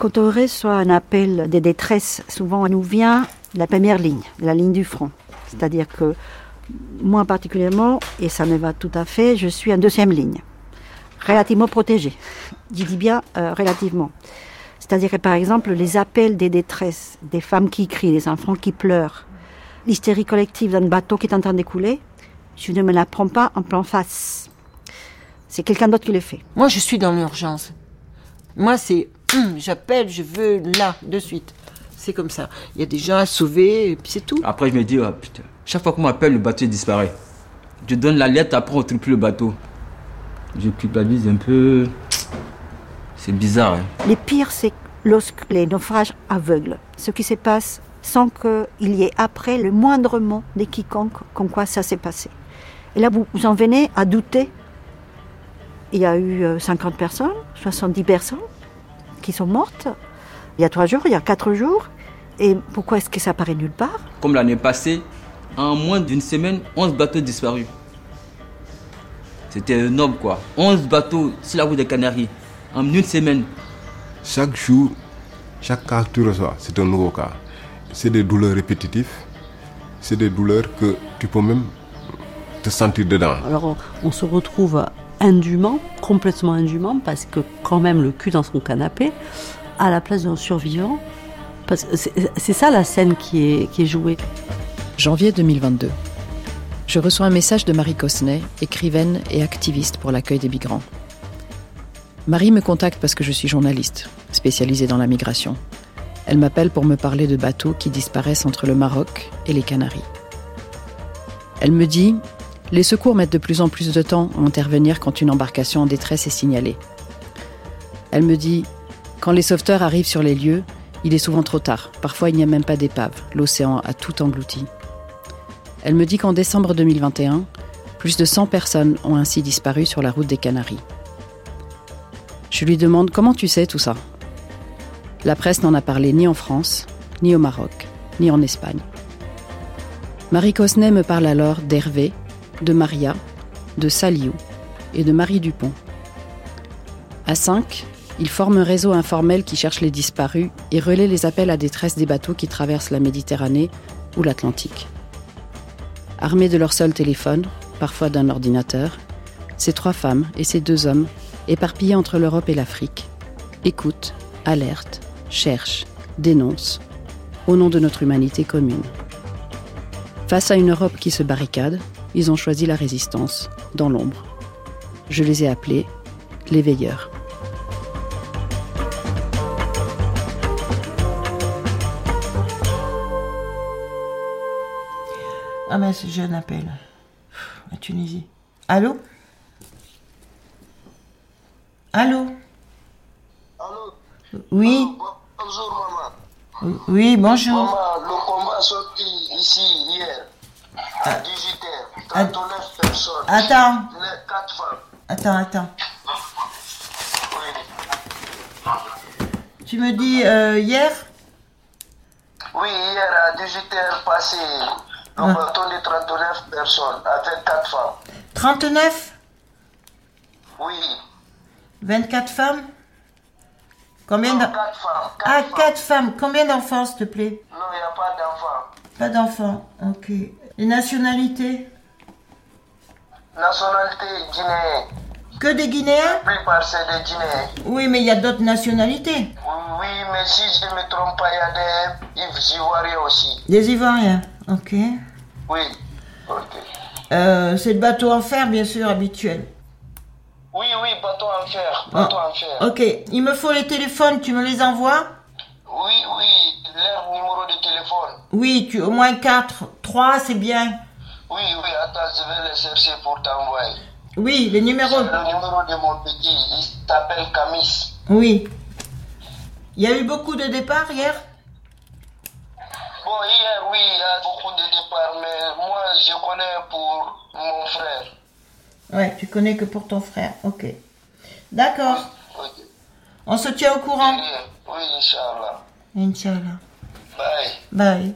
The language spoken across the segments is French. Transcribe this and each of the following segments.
Quand on reçoit un appel de détresse, souvent on nous vient la première ligne, la ligne du front. C'est-à-dire que moi particulièrement, et ça me va tout à fait, je suis en deuxième ligne, relativement protégée. Je dis bien euh, relativement. C'est-à-dire que par exemple, les appels des détresses, des femmes qui crient, des enfants qui pleurent, l'hystérie collective d'un bateau qui est en train d'écouler, je ne me la prends pas en plein face. C'est quelqu'un d'autre qui le fait. Moi, je suis dans l'urgence. Moi, c'est hum, j'appelle, je veux là, de suite. C'est comme ça. Il y a des gens à sauver, et puis c'est tout. Après, je me dis, oh, putain, chaque fois qu'on m'appelle, le bateau disparaît. Je donne la lettre, après, on ne trouve plus le bateau. Je culpabilise un peu. C'est bizarre. Hein. Le pire, c'est lorsque les naufrages aveuglent. Ce qui se passe sans qu'il y ait après le moindre mot de quiconque comme quoi ça s'est passé. Et là, vous, vous en venez à douter. Il y a eu 50 euh, personnes, 70 personnes qui sont mortes. Il y a trois jours, il y a quatre jours. Et pourquoi est-ce que ça apparaît nulle part? Comme l'année passée, en moins d'une semaine, 11 bateaux disparus. C'était énorme quoi. 11 bateaux sur la route des Canaries en une semaine. Chaque jour, chaque cas que tu reçois, c'est un nouveau cas. C'est des douleurs répétitives. C'est des douleurs que tu peux même te sentir dedans. Alors on se retrouve indûment, complètement indûment, parce que quand même le cul dans son canapé, à la place d'un survivant. Parce que c'est ça la scène qui est, qui est jouée. Janvier 2022. Je reçois un message de Marie Cosnay, écrivaine et activiste pour l'accueil des migrants. Marie me contacte parce que je suis journaliste, spécialisée dans la migration. Elle m'appelle pour me parler de bateaux qui disparaissent entre le Maroc et les Canaries. Elle me dit Les secours mettent de plus en plus de temps à intervenir quand une embarcation en détresse est signalée. Elle me dit Quand les sauveteurs arrivent sur les lieux, il est souvent trop tard. Parfois, il n'y a même pas d'épave. L'océan a tout englouti. Elle me dit qu'en décembre 2021, plus de 100 personnes ont ainsi disparu sur la route des Canaries. Je lui demande comment tu sais tout ça? La presse n'en a parlé ni en France, ni au Maroc, ni en Espagne. Marie Cosnet me parle alors d'Hervé, de Maria, de Saliou et de Marie Dupont. À cinq, ils forment un réseau informel qui cherche les disparus et relaie les appels à détresse des bateaux qui traversent la Méditerranée ou l'Atlantique. Armés de leur seul téléphone, parfois d'un ordinateur, ces trois femmes et ces deux hommes éparpillés entre l'Europe et l'Afrique, écoutent, alertent, cherchent, dénoncent, au nom de notre humanité commune. Face à une Europe qui se barricade, ils ont choisi la résistance, dans l'ombre. Je les ai appelés les veilleurs. Ah mais ce jeune appel. À Tunisie. Allô? Allô? Allô? Oui. bonjour maman. Oui, bonjour. Maman, le combat sorti ici hier à 18h. 39 personnes. Attends. Les 4 femmes. Attends, attends. Oui. Tu me dis euh, hier? Oui, hier à 18h passé, le Ah. de 39 personnes avec 4 femmes. 39 Oui. 24 femmes? Combien Non, 4 femmes. quatre Ah, femmes. 4 femmes. Combien d'enfants, s'il te plaît? Non, il n'y a pas d'enfants. Pas d'enfants. Ok. Les nationalités Nationalité guinéenne. Que des Guinéens La plupart c'est des Guinéens. Oui, mais il y a d'autres nationalités. Oui, oui, mais si je ne me trompe pas, il y a des Ivoiriens aussi. Des Ivoiriens. Ok. Oui. Ok. Euh, c'est le bateau en fer, bien sûr, habituel. Oui, oui, bateau en fer. Ah, Bateau en fer. Ok. Il me faut les téléphones, tu me les envoies? Oui, oui, leur numéro de téléphone. Oui, tu, au moins 4. 3, c'est bien. Oui, oui, attends, je vais les chercher pour t'envoyer. Oui, les numéros. C'est le numéro de mon petit, il s'appelle Camis. Oui. Il y a eu beaucoup de départs hier? Bon, hier, oui, il y a beaucoup de départs, mais moi, je connais pour mon frère. Ouais, tu connais que pour ton frère. Ok. D'accord. On se tient au courant. Oui, Inch'Allah. Inch'Allah. Bye. Bye.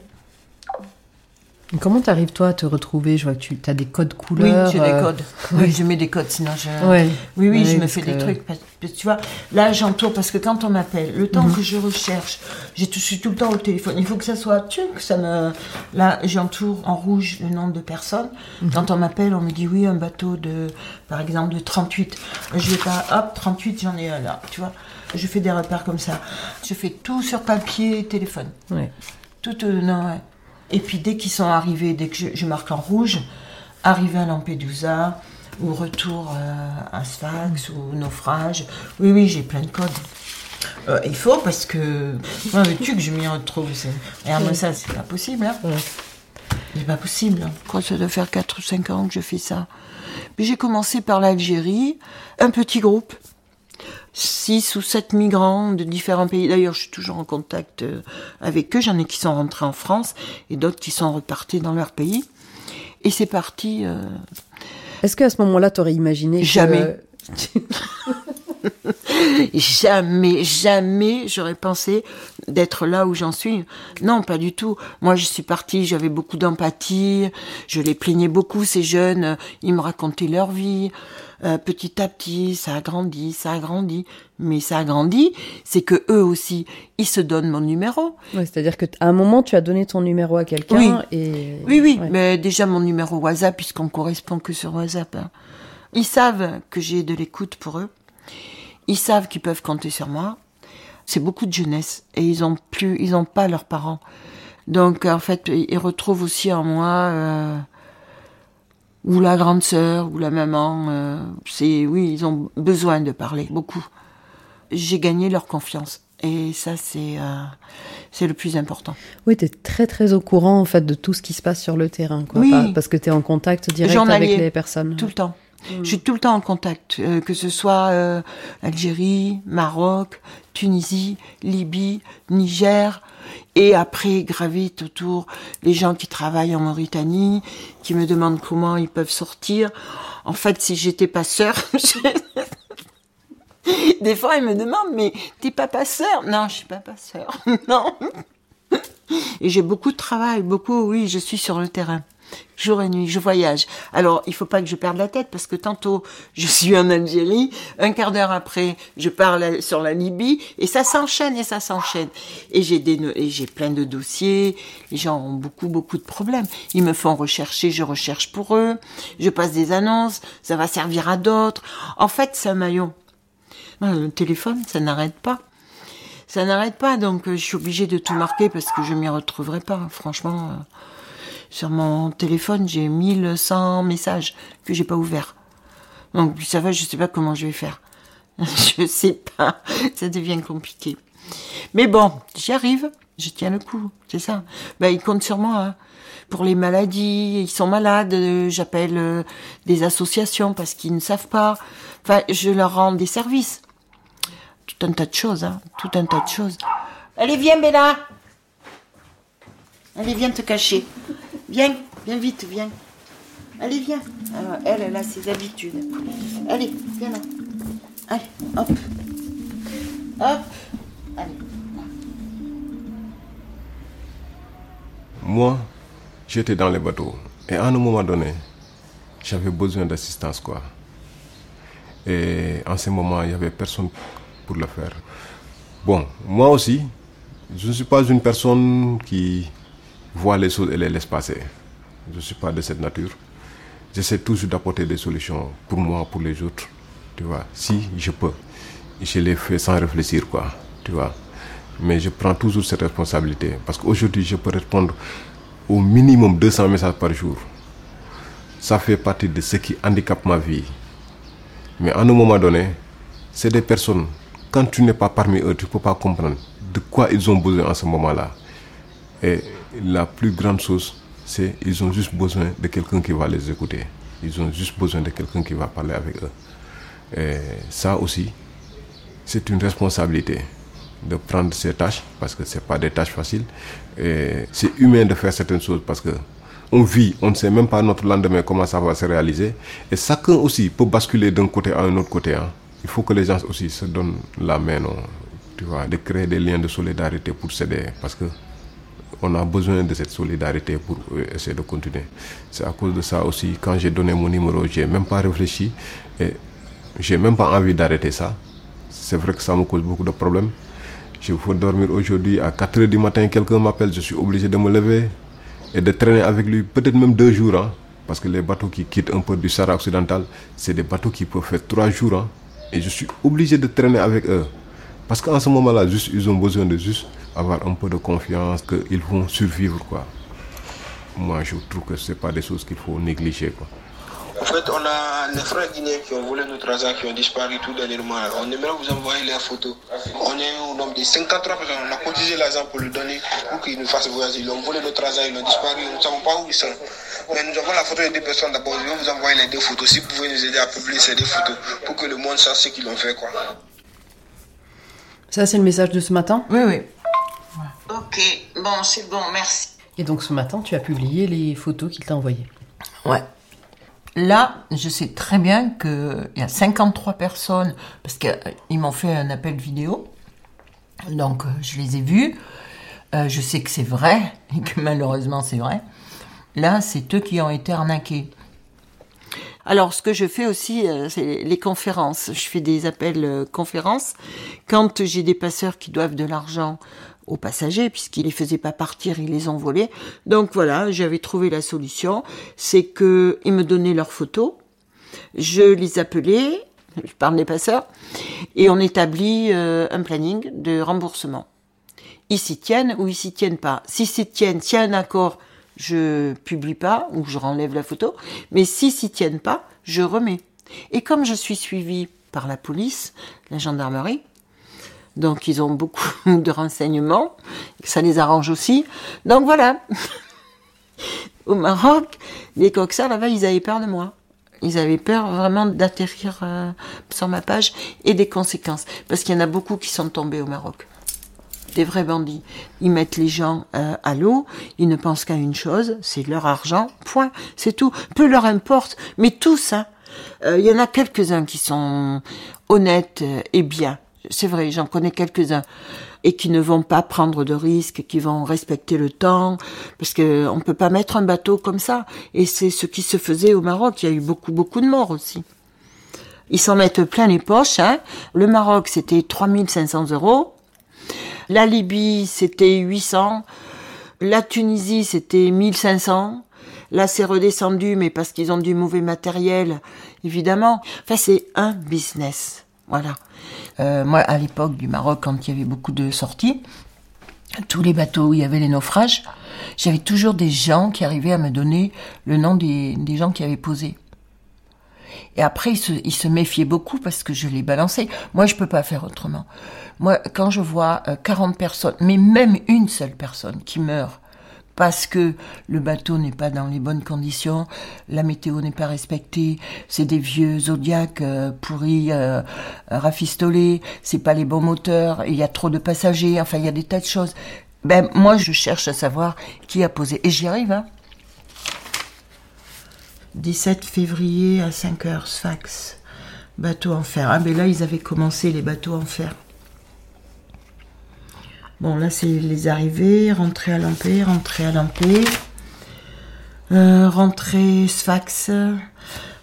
Comment t'arrives toi à te retrouver? Je vois que tu as des codes Oui, couleurs. j'ai des euh, codes. Oui, je mets des codes, sinon je. Ouais. Oui, oui, Ouais, je me fais des trucs. parce que, tu vois, là, j'entoure parce que quand on m'appelle, le temps Mhm. que je recherche, je suis tout le temps au téléphone. Il faut que ça soit tu que ça me. Là, j'entoure en rouge le nombre de personnes. Mhm. Quand on m'appelle, on me dit oui, un bateau de, par exemple, de 38. Je vais pas, hop, 38, j'en ai un là, tu vois. Je fais des repères comme ça. Je fais tout sur papier, téléphone. Ouais. Tout, euh, non, ouais. Et puis dès qu'ils sont arrivés, dès que je, je marque en rouge, arrivé à Lampedusa, ou retour euh, à Sfax, ou naufrage, oui, oui, j'ai plein de codes. Euh, il faut parce que, moi, veux-tu que je m'y retrouve c'est- Regarde-moi ça, c'est pas possible, hein. C'est pas possible. hein. Que ça doit faire 4 ou 5 ans que je fais ça. Puis j'ai commencé par l'Algérie, un petit groupe, 6 ou 7 migrants de différents pays. D'ailleurs, je suis toujours en contact euh, avec eux. J'en ai qui sont rentrés en France et d'autres qui sont repartis dans leur pays. Et c'est parti. euh, Est-ce qu'à ce moment-là, t'aurais imaginé que- Jamais. Jamais, j'aurais pensé d'être là où j'en suis. Non, pas du tout. Moi, je suis partie, j'avais beaucoup d'empathie, je les plaignais beaucoup, ces jeunes, ils me racontaient leur vie. Euh, petit à petit, ça a grandi, ça a grandi. Mais ça a grandi, c'est que eux aussi, ils se donnent mon numéro. Ouais, C'est-à-dire que à un moment, tu as donné ton numéro à quelqu'un Oui. et. Oui, oui, Ouais. mais déjà mon numéro WhatsApp, puisqu'on correspond que sur WhatsApp. hein. Ils savent que j'ai de l'écoute pour eux. Ils savent qu'ils peuvent compter sur moi. C'est beaucoup de jeunesse et ils ont plus, ils ont pas leurs parents. Donc en fait, ils retrouvent aussi en moi euh, ou la grande sœur ou la maman. euh, c'est oui, ils ont besoin de parler beaucoup. J'ai gagné leur confiance et ça c'est euh, c'est le plus important. Oui, tu es très très au courant en fait de tout ce qui se passe sur le terrain, quoi, Oui. Parce que tu es en contact direct avec les personnes. Tout le temps. Je suis tout le temps en contact, euh, que ce soit euh, Algérie, Maroc, Tunisie, Libye, Niger, et après gravitent autour les gens qui travaillent en Mauritanie, qui me demandent comment ils peuvent sortir. En fait, si j'étais passeur, des fois ils me demandent mais t'es pas passeur Non, je suis pas passeur. non. Et j'ai beaucoup de travail, beaucoup, oui, je suis sur le terrain. Jour et nuit, je voyage. Alors, il faut pas que je perde la tête parce que tantôt, je suis en Algérie, un quart d'heure après, je parle sur la Libye et ça s'enchaîne et ça s'enchaîne. Et j'ai des, et j'ai plein de dossiers. Les gens ont beaucoup, beaucoup de problèmes. Ils me font rechercher, je recherche pour eux. Je passe des annonces, ça va servir à d'autres. En fait, c'est un maillon. Le téléphone, ça n'arrête pas ça n'arrête pas, donc euh, je suis obligée de tout marquer parce que je m'y retrouverai pas. Franchement, euh, sur mon téléphone, j'ai 1100 messages que j'ai pas ouverts. Donc ça va, je sais pas comment je vais faire. je sais pas, ça devient compliqué. Mais bon, j'y arrive, je tiens le coup, c'est ça. Ben, ils comptent sur moi. hein. Pour les maladies, ils sont malades, euh, j'appelle euh, des associations parce qu'ils ne savent pas. Enfin, je leur rends des services tout un tas de choses, hein, tout un tas de choses. Allez, viens, Bella. Allez, viens te cacher. Viens, viens vite, viens. Allez, viens. Alors, elle, elle a ses habitudes. Allez, viens là. Allez, hop. Hop. Allez. Moi, j'étais dans les bateaux. Et à un moment donné, j'avais besoin d'assistance, quoi. Et en ce moment, il n'y avait personne pour le faire. Bon, moi aussi, je ne suis pas une personne qui voit les choses et les laisse passer. Je ne suis pas de cette nature. J'essaie toujours d'apporter des solutions pour moi, pour les autres. Tu vois, si je peux. Je les fais sans réfléchir, quoi. Tu vois. Mais je prends toujours cette responsabilité. Parce qu'aujourd'hui, je peux répondre au minimum 200 messages par jour. Ça fait partie de ce qui handicape ma vie. Mais à un moment donné, c'est des personnes, quand tu n'es pas parmi eux, tu ne peux pas comprendre de quoi ils ont besoin en ce moment-là. Et la plus grande chose, c'est qu'ils ont juste besoin de quelqu'un qui va les écouter. Ils ont juste besoin de quelqu'un qui va parler avec eux. Et ça aussi, c'est une responsabilité de prendre ces tâches, parce que ce pas des tâches faciles. C'est humain de faire certaines choses parce que on vit, on ne sait même pas notre lendemain comment ça va se réaliser. Et chacun aussi peut basculer d'un côté à un autre côté. hein. Il faut que les gens aussi se donnent la main, non, tu vois, de créer des liens de solidarité pour s'aider. Parce que on a besoin de cette solidarité pour euh, essayer de continuer. C'est à cause de ça aussi, quand j'ai donné mon numéro, j'ai même pas réfléchi et j'ai même pas envie d'arrêter ça. C'est vrai que ça me cause beaucoup de problèmes. Je faut dormir aujourd'hui à 4 heures du matin, quelqu'un m'appelle, je suis obligé de me lever et de traîner avec lui, peut-être même deux jours. hein. parce que les bateaux qui quittent un peu du Sahara occidental, c'est des bateaux qui peuvent faire trois jours. hein. et je suis obligé de traîner avec eux. Parce qu'en ce moment-là, juste, ils ont besoin de juste avoir un peu de confiance qu'ils vont survivre. Quoi. Moi, je trouve que ce pas des choses qu'il faut négliger. Quoi. En fait, on a les frères guinéens qui ont volé notre argent, qui ont disparu tout dernièrement. On aimerait vous envoyer leurs photos. On est au nombre de 53 personnes. On a cotisé l'argent pour lui donner, pour qu'il nous fasse voyager. Ils ont volé notre argent, ils ont disparu. Nous ne savons pas où ils sont. Mais nous avons la photo des deux personnes d'abord. Je vais vous envoyer les deux photos. Si vous pouvez nous aider à publier ces deux photos, pour que le monde sache ce qu'ils ont fait. Quoi. Ça, c'est le message de ce matin? Oui, oui. Ok, bon, c'est bon, merci. Et donc ce matin, tu as publié les photos qu'il t'a envoyées. Ouais. Là, je sais très bien qu'il y a 53 personnes, parce qu'ils m'ont fait un appel vidéo, donc euh, je les ai vus. Euh, je sais que c'est vrai, et que malheureusement c'est vrai. Là, c'est eux qui ont été arnaqués. Alors, ce que je fais aussi, euh, c'est les conférences. Je fais des appels euh, conférences. Quand j'ai des passeurs qui doivent de l'argent aux passagers, puisqu'ils les faisaient pas partir, ils les volés. Donc voilà, j'avais trouvé la solution. C'est que ils me donnaient leurs photos. Je les appelais, je parle des passeurs, et on établit euh, un planning de remboursement. Ils s'y tiennent ou ils s'y tiennent pas. Si s'y tiennent, s'il y a un accord, je publie pas ou je renlève la photo. Mais si s'y tiennent pas, je remets. Et comme je suis suivie par la police, la gendarmerie, donc ils ont beaucoup de renseignements, ça les arrange aussi. Donc voilà. Au Maroc, les coxards là-bas, ils avaient peur de moi. Ils avaient peur vraiment d'atterrir euh, sur ma page et des conséquences. Parce qu'il y en a beaucoup qui sont tombés au Maroc des vrais bandits. Ils mettent les gens euh, à l'eau, ils ne pensent qu'à une chose, c'est leur argent, point, c'est tout. Peu leur importe, mais tout ça, euh, il y en a quelques-uns qui sont honnêtes euh, et bien. C'est vrai, j'en connais quelques-uns et qui ne vont pas prendre de risques, qui vont respecter le temps, parce que on peut pas mettre un bateau comme ça. Et c'est ce qui se faisait au Maroc. Il y a eu beaucoup, beaucoup de morts aussi. Ils s'en mettent plein les poches. Hein. Le Maroc, c'était 3500 euros. La Libye, c'était 800. La Tunisie, c'était 1500. Là, c'est redescendu, mais parce qu'ils ont du mauvais matériel, évidemment. Enfin, c'est un business. Voilà. Euh, moi, à l'époque du Maroc, quand il y avait beaucoup de sorties, tous les bateaux où il y avait les naufrages, j'avais toujours des gens qui arrivaient à me donner le nom des, gens qui avaient posé. Et après, ils se, ils se méfiaient beaucoup parce que je les balançais. Moi, je peux pas faire autrement. Moi, quand je vois euh, 40 personnes, mais même une seule personne qui meurt parce que le bateau n'est pas dans les bonnes conditions, la météo n'est pas respectée, c'est des vieux zodiacs euh, pourris, euh, rafistolés, c'est pas les bons moteurs, il y a trop de passagers, enfin il y a des tas de choses. Ben moi je cherche à savoir qui a posé et j'y arrive. Hein. 17 février à 5 heures, Sfax. Bateau en fer. Ah, ben là, ils avaient commencé les bateaux en fer. Bon, là, c'est les arrivées. Rentrée à Lampé, rentrée à Lampé. Euh, Sfax.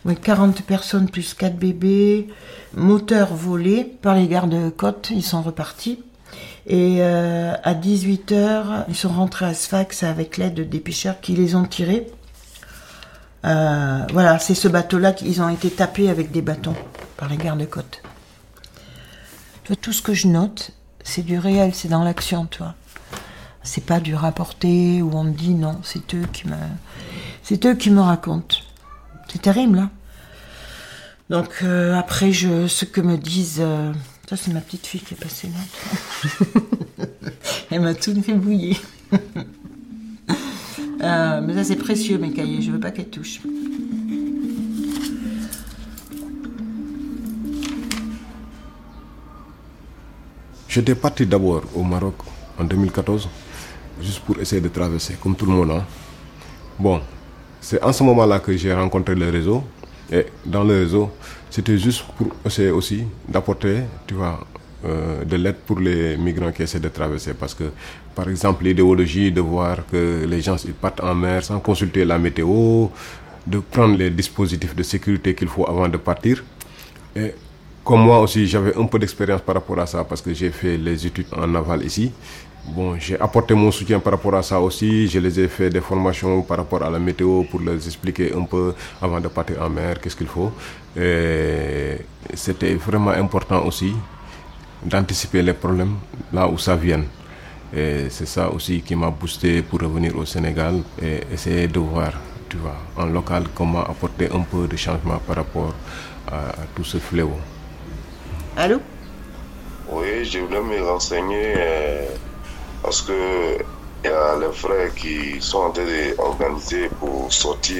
Oui, 40 personnes plus 4 bébés. Moteur volé par les gardes-côtes. Ils sont repartis. Et euh, à 18h, ils sont rentrés à Sfax avec l'aide des pêcheurs qui les ont tirés. Euh, voilà, c'est ce bateau-là qu'ils ont été tapés avec des bâtons par les gardes-côtes. Tout ce que je note, c'est du réel, c'est dans l'action, toi. C'est pas du rapporté où on me dit non, c'est eux qui me, c'est eux qui me racontent. C'est terrible, hein. Donc euh, après, je, ce que me disent, euh, ça c'est ma petite fille qui est passée là. Elle m'a tout fait bouillir. Euh, mais ça c'est précieux mes cahiers, je veux pas qu'elle touche. J'étais parti d'abord au Maroc en 2014, juste pour essayer de traverser, comme tout le monde. hein. Bon, c'est en ce moment-là que j'ai rencontré le réseau. Et dans le réseau, c'était juste pour essayer aussi d'apporter, tu vois, euh, de l'aide pour les migrants qui essaient de traverser. Parce que, par exemple, l'idéologie de voir que les gens ils partent en mer sans consulter la météo, de prendre les dispositifs de sécurité qu'il faut avant de partir. Et comme moi aussi, j'avais un peu d'expérience par rapport à ça parce que j'ai fait les études en aval ici. Bon, j'ai apporté mon soutien par rapport à ça aussi. Je les ai fait des formations par rapport à la météo pour leur expliquer un peu avant de partir en mer qu'est-ce qu'il faut. C'était vraiment important aussi d'anticiper les problèmes là où ça vient. Et c'est ça aussi qui m'a boosté pour revenir au Sénégal et essayer de voir, tu vois, en local comment apporter un peu de changement par rapport à tout ce fléau. Allô? Oui, je voulais me renseigner euh, parce que il y a les frères qui sont en train d'organiser pour sortir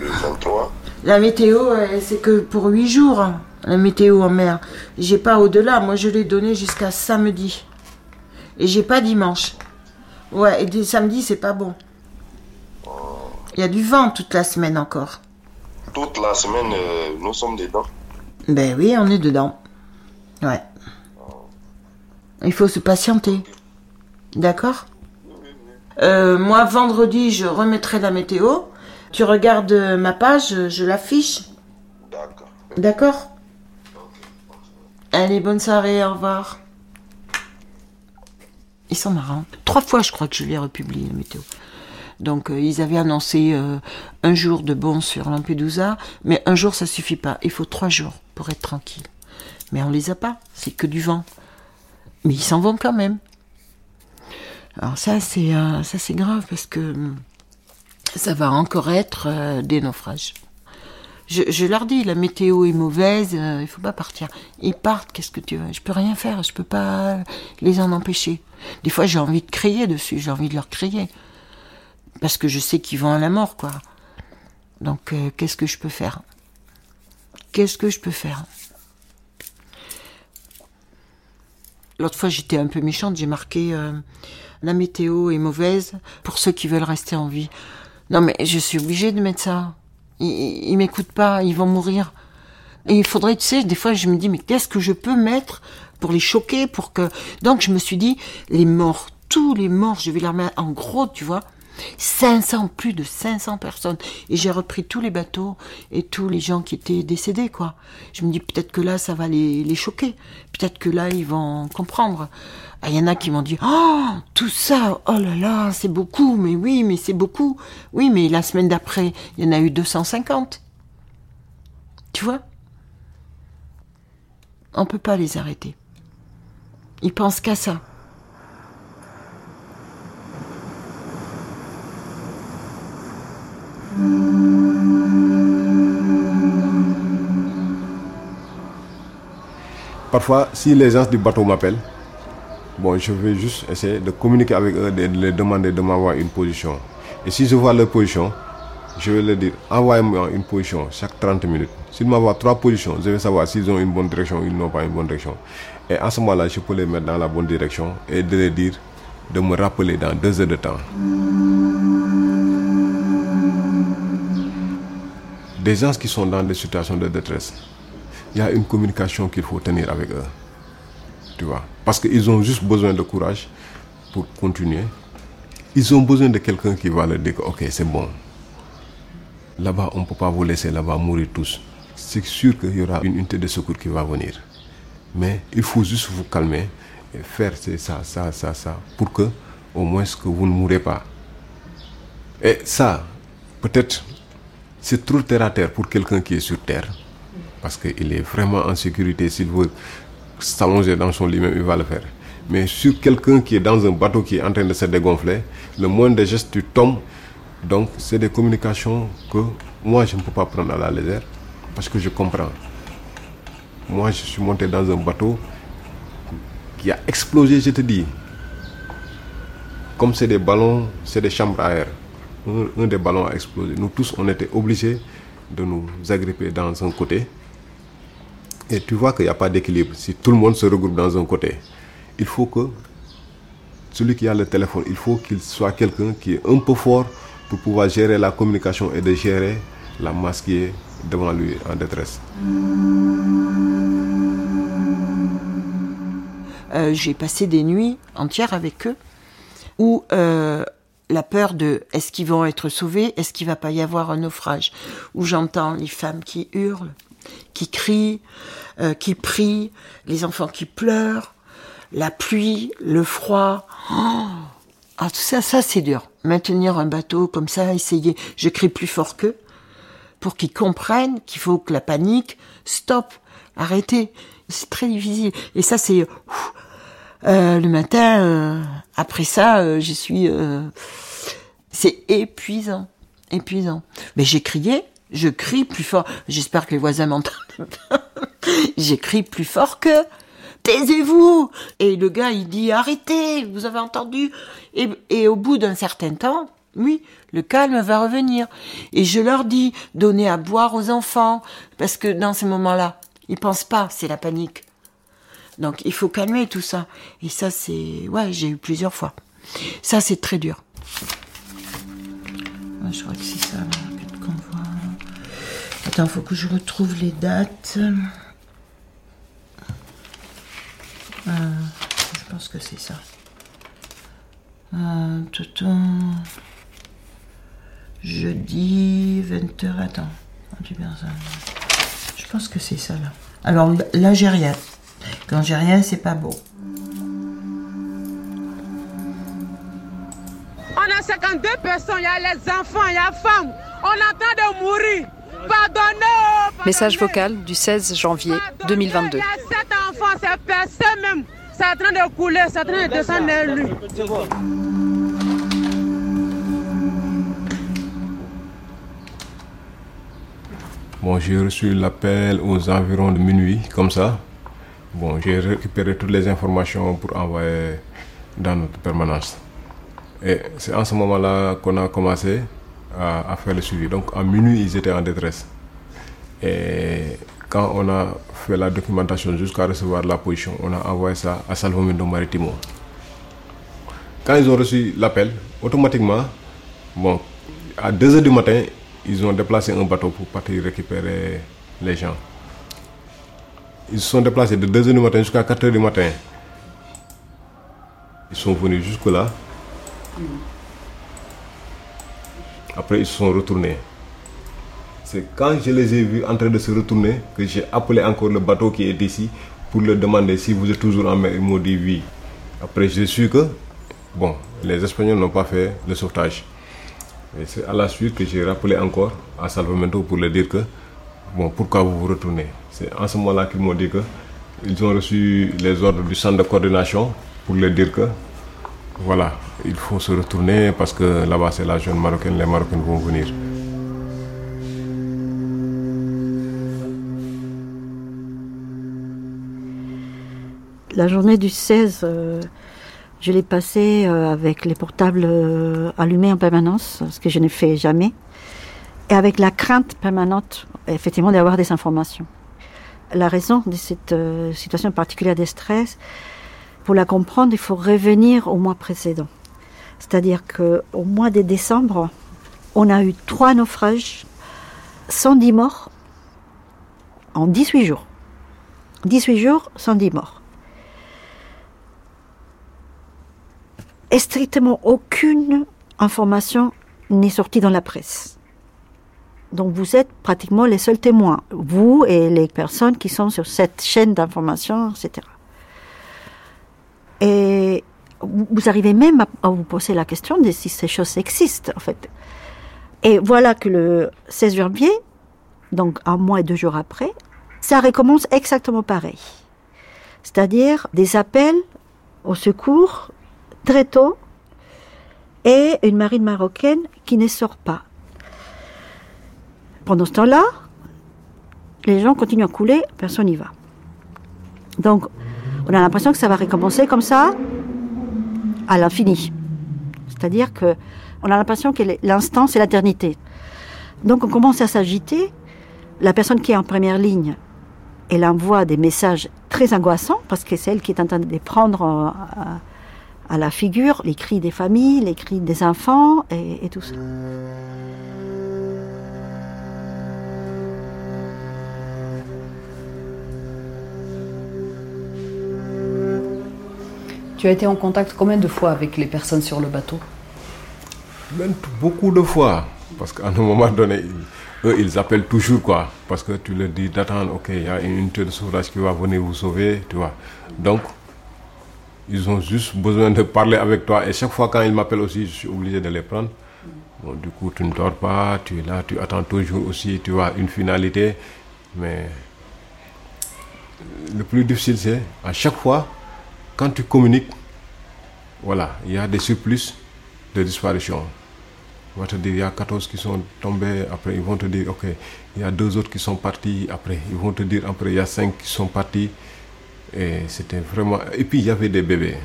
le 23. La météo, euh, c'est que pour 8 jours, hein, la météo en mer. J'ai pas au-delà. Moi, je l'ai donné jusqu'à samedi. Et j'ai pas dimanche. Ouais, et des samedis, c'est pas bon. Il y a du vent toute la semaine encore. Toute la semaine, euh, nous sommes dedans. Ben oui, on est dedans. Ouais. Il faut se patienter. D'accord? Euh, Moi, vendredi, je remettrai la météo. Tu regardes ma page, je- l'affiche. D'accord. D'accord? Allez, bonne soirée, au revoir. Ils sont marrants. Trois fois, je crois que je l'ai republié, la météo. Donc, euh, ils avaient annoncé euh, un jour de bon sur Lampedusa, mais un jour, ça suffit pas. Il faut trois jours pour être tranquille. Mais on les a pas, c'est que du vent. Mais ils s'en vont quand même. Alors ça, c'est euh, ça, c'est grave parce que hum, ça va encore être euh, des naufrages. Je, leur dis, la météo est mauvaise, euh, il faut pas partir. Ils partent, qu'est-ce que tu veux? Je peux rien faire, je peux pas les en empêcher. Des fois, j'ai envie de crier dessus, j'ai envie de leur crier. Parce que je sais qu'ils vont à la mort, quoi. Donc, euh, qu'est-ce que je peux faire? Qu'est-ce que je peux faire? L'autre fois, j'étais un peu méchante, j'ai marqué euh, la météo est mauvaise pour ceux qui veulent rester en vie. Non, mais je suis obligée de mettre ça. Ils, ils, m'écoutent pas, ils vont mourir. Et il faudrait, tu sais, des fois, je me dis, mais qu'est-ce que je peux mettre pour les choquer, pour que. Donc, je me suis dit, les morts, tous les morts, je vais les remettre en gros, tu vois. 500, plus de 500 personnes. Et j'ai repris tous les bateaux et tous les gens qui étaient décédés, quoi. Je me dis, peut-être que là, ça va les, les choquer. Peut-être que là, ils vont comprendre. Ah, Il y en a qui m'ont dit, oh, tout ça, oh là là, c'est beaucoup, mais oui, mais c'est beaucoup. Oui, mais la semaine d'après, il y en a eu 250. Tu vois? On peut pas les arrêter. Ils pensent qu'à ça. Parfois, si les gens du bateau m'appellent, bon, je vais juste essayer de communiquer avec eux, de leur demander de m'avoir une position. Et si je vois leur position, je vais leur dire, envoyez-moi une position chaque 30 minutes. S'ils m'envoient trois positions, je vais savoir s'ils ont une bonne direction ou ils n'ont pas une bonne direction. Et à ce moment-là, je peux les mettre dans la bonne direction et de leur dire de me rappeler dans deux heures de temps. Des gens qui sont dans des situations de détresse, il y a une communication qu'il faut tenir avec eux. Tu vois Parce qu'ils ont juste besoin de courage pour continuer. Ils ont besoin de quelqu'un qui va leur dire ok, c'est bon. Là-bas, on ne peut pas vous laisser là-bas mourir tous. C'est sûr qu'il y aura une unité de secours qui va venir. Mais il faut juste vous calmer et faire ça, ça, ça, ça, pour que au moins que vous ne mourrez pas. Et ça, peut-être, c'est trop terre à terre pour quelqu'un qui est sur terre. Parce qu'il est vraiment en sécurité. S'il veut s'allonger dans son lit même, il va le faire. Mais sur quelqu'un qui est dans un bateau qui est en train de se dégonfler, le moindre geste, tu tombes. Donc, c'est des communications que moi, je ne peux pas prendre à la légère parce que je comprends. Moi, je suis monté dans un bateau qui a explosé, je te dis. Comme c'est des ballons, c'est des chambres à air. Un, des ballons a explosé. Nous tous, on était obligés de nous agripper dans un côté. Et tu vois qu'il n'y a pas d'équilibre. Si tout le monde se regroupe dans un côté, il faut que celui qui a le téléphone, il faut qu'il soit quelqu'un qui est un peu fort pour pouvoir gérer la communication et de gérer la masse qui est devant lui en détresse. euh, j'ai passé des nuits entières avec eux où euh, la peur de est-ce qu'ils vont être sauvés, est-ce qu'il va pas y avoir un naufrage, où j'entends les femmes qui hurlent, qui crient, euh, qui prient, les enfants qui pleurent, la pluie, le froid. Oh ah, tout ça, ça c'est dur. Maintenir un bateau comme ça, essayer, je crie plus fort qu'eux, pour qu'ils comprennent qu'il faut que la panique, stop, arrêtez. C'est très difficile. Et ça c'est euh, le matin. euh, après ça, euh, je suis. c'est épuisant, épuisant. Mais j'ai crié, je crie plus fort. J'espère que les voisins m'entendent. crié plus fort que. Taisez-vous Et le gars, il dit arrêtez, vous avez entendu et, et au bout d'un certain temps, oui, le calme va revenir. Et je leur dis donnez à boire aux enfants, parce que dans ces moments-là, ils pensent pas, c'est la panique. Donc il faut calmer tout ça. Et ça, c'est. Ouais, j'ai eu plusieurs fois. Ça, c'est très dur. Ah, je crois que c'est ça, que- qu'on voit. Attends, faut que je retrouve les dates. Euh, je pense que c'est ça. Euh, toutou. Jeudi, 20h. Attends. ça. Je pense que c'est ça, là. Alors là, j'ai rien. Quand j'ai rien, c'est pas beau. On a 52 personnes, il y a les enfants, il y a les femmes. On attend de mourir. Pardonnez. Message vocal du 16 janvier 2022. Il y a 7 enfants, c'est personne même. C'est en train de couler, c'est en train de descendre les rues. Bon, j'ai reçu l'appel aux environs de minuit, comme ça. Bon, j'ai récupéré toutes les informations pour envoyer dans notre permanence. Et c'est en ce moment-là qu'on a commencé à, faire le suivi. Donc, à minuit, ils étaient en détresse. Et quand on a fait la documentation jusqu'à recevoir la position, on a envoyé ça à Salvamento Maritimo. Quand ils ont reçu l'appel, automatiquement, bon, à 2h du matin, ils ont déplacé un bateau pour partir récupérer les gens. Ils se sont déplacés de 2h du matin jusqu'à 4h du matin. Ils sont venus jusque-là. Après, ils se sont retournés. C'est quand je les ai vus en train de se retourner que j'ai appelé encore le bateau qui est ici pour leur demander si vous êtes toujours en mer. Ils m'ont dit oui. Après, j'ai su que, bon, les Espagnols n'ont pas fait le sauvetage. Et c'est à la suite que j'ai rappelé encore à Salvamento pour leur dire que, bon, pourquoi vous vous retournez? C'est en ce moment-là qu'ils m'ont dit que ils ont reçu les ordres du centre de coordination pour leur dire que, voilà, il faut se retourner parce que là-bas c'est la jeune marocaine, les Marocains vont venir. La journée du 16, euh, je l'ai passée euh, avec les portables euh, allumés en permanence, ce que je ne fais jamais, et avec la crainte permanente, effectivement, d'avoir des informations. La raison de cette euh, situation particulière de stress, pour la comprendre, il faut revenir au mois précédent. C'est-à-dire qu'au mois de décembre, on a eu trois naufrages, 110 morts en 18 jours. 18 jours, 110 morts. Et strictement aucune information n'est sortie dans la presse. Donc vous êtes pratiquement les seuls témoins, vous et les personnes qui sont sur cette chaîne d'information, etc. Et vous arrivez même à vous poser la question de si ces choses existent, en fait. Et voilà que le 16 janvier, donc un mois et deux jours après, ça recommence exactement pareil. C'est-à-dire des appels au secours très tôt et une marine marocaine qui ne sort pas. Pendant ce temps-là, les gens continuent à couler, personne n'y va. Donc, on a l'impression que ça va recommencer comme ça à l'infini. C'est-à-dire que on a l'impression que l'instant, c'est l'éternité. Donc, on commence à s'agiter. La personne qui est en première ligne, elle envoie des messages très angoissants parce que c'est elle qui est en train de les prendre euh, à, la figure, les cris des familles, les cris des enfants et tout ça. Tu as été en contact combien de fois avec les personnes sur le bateau? Beaucoup de fois. Parce qu'à un moment donné, eux, ils appellent toujours, quoi. Parce que tu leur dis d'attendre, ok, il y a une unité de sauvetage qui va venir vous sauver, tu vois. Donc, ils ont juste besoin de parler avec toi. Et chaque fois, quand ils m'appellent aussi, je suis obligé de les prendre. Du coup, tu ne dors pas, tu es là, tu attends toujours aussi, tu vois, une finalité. Mais le plus difficile, c'est à chaque fois, quand tu communiques, voilà, il y a des surplus de disparition. On va te dire, il y a 14 qui sont tombés, après ils vont te dire, ok, il y a deux autres qui sont partis, après ils vont te dire, après il y a cinq qui sont partis. Et c'était vraiment... Et puis il y avait des bébés.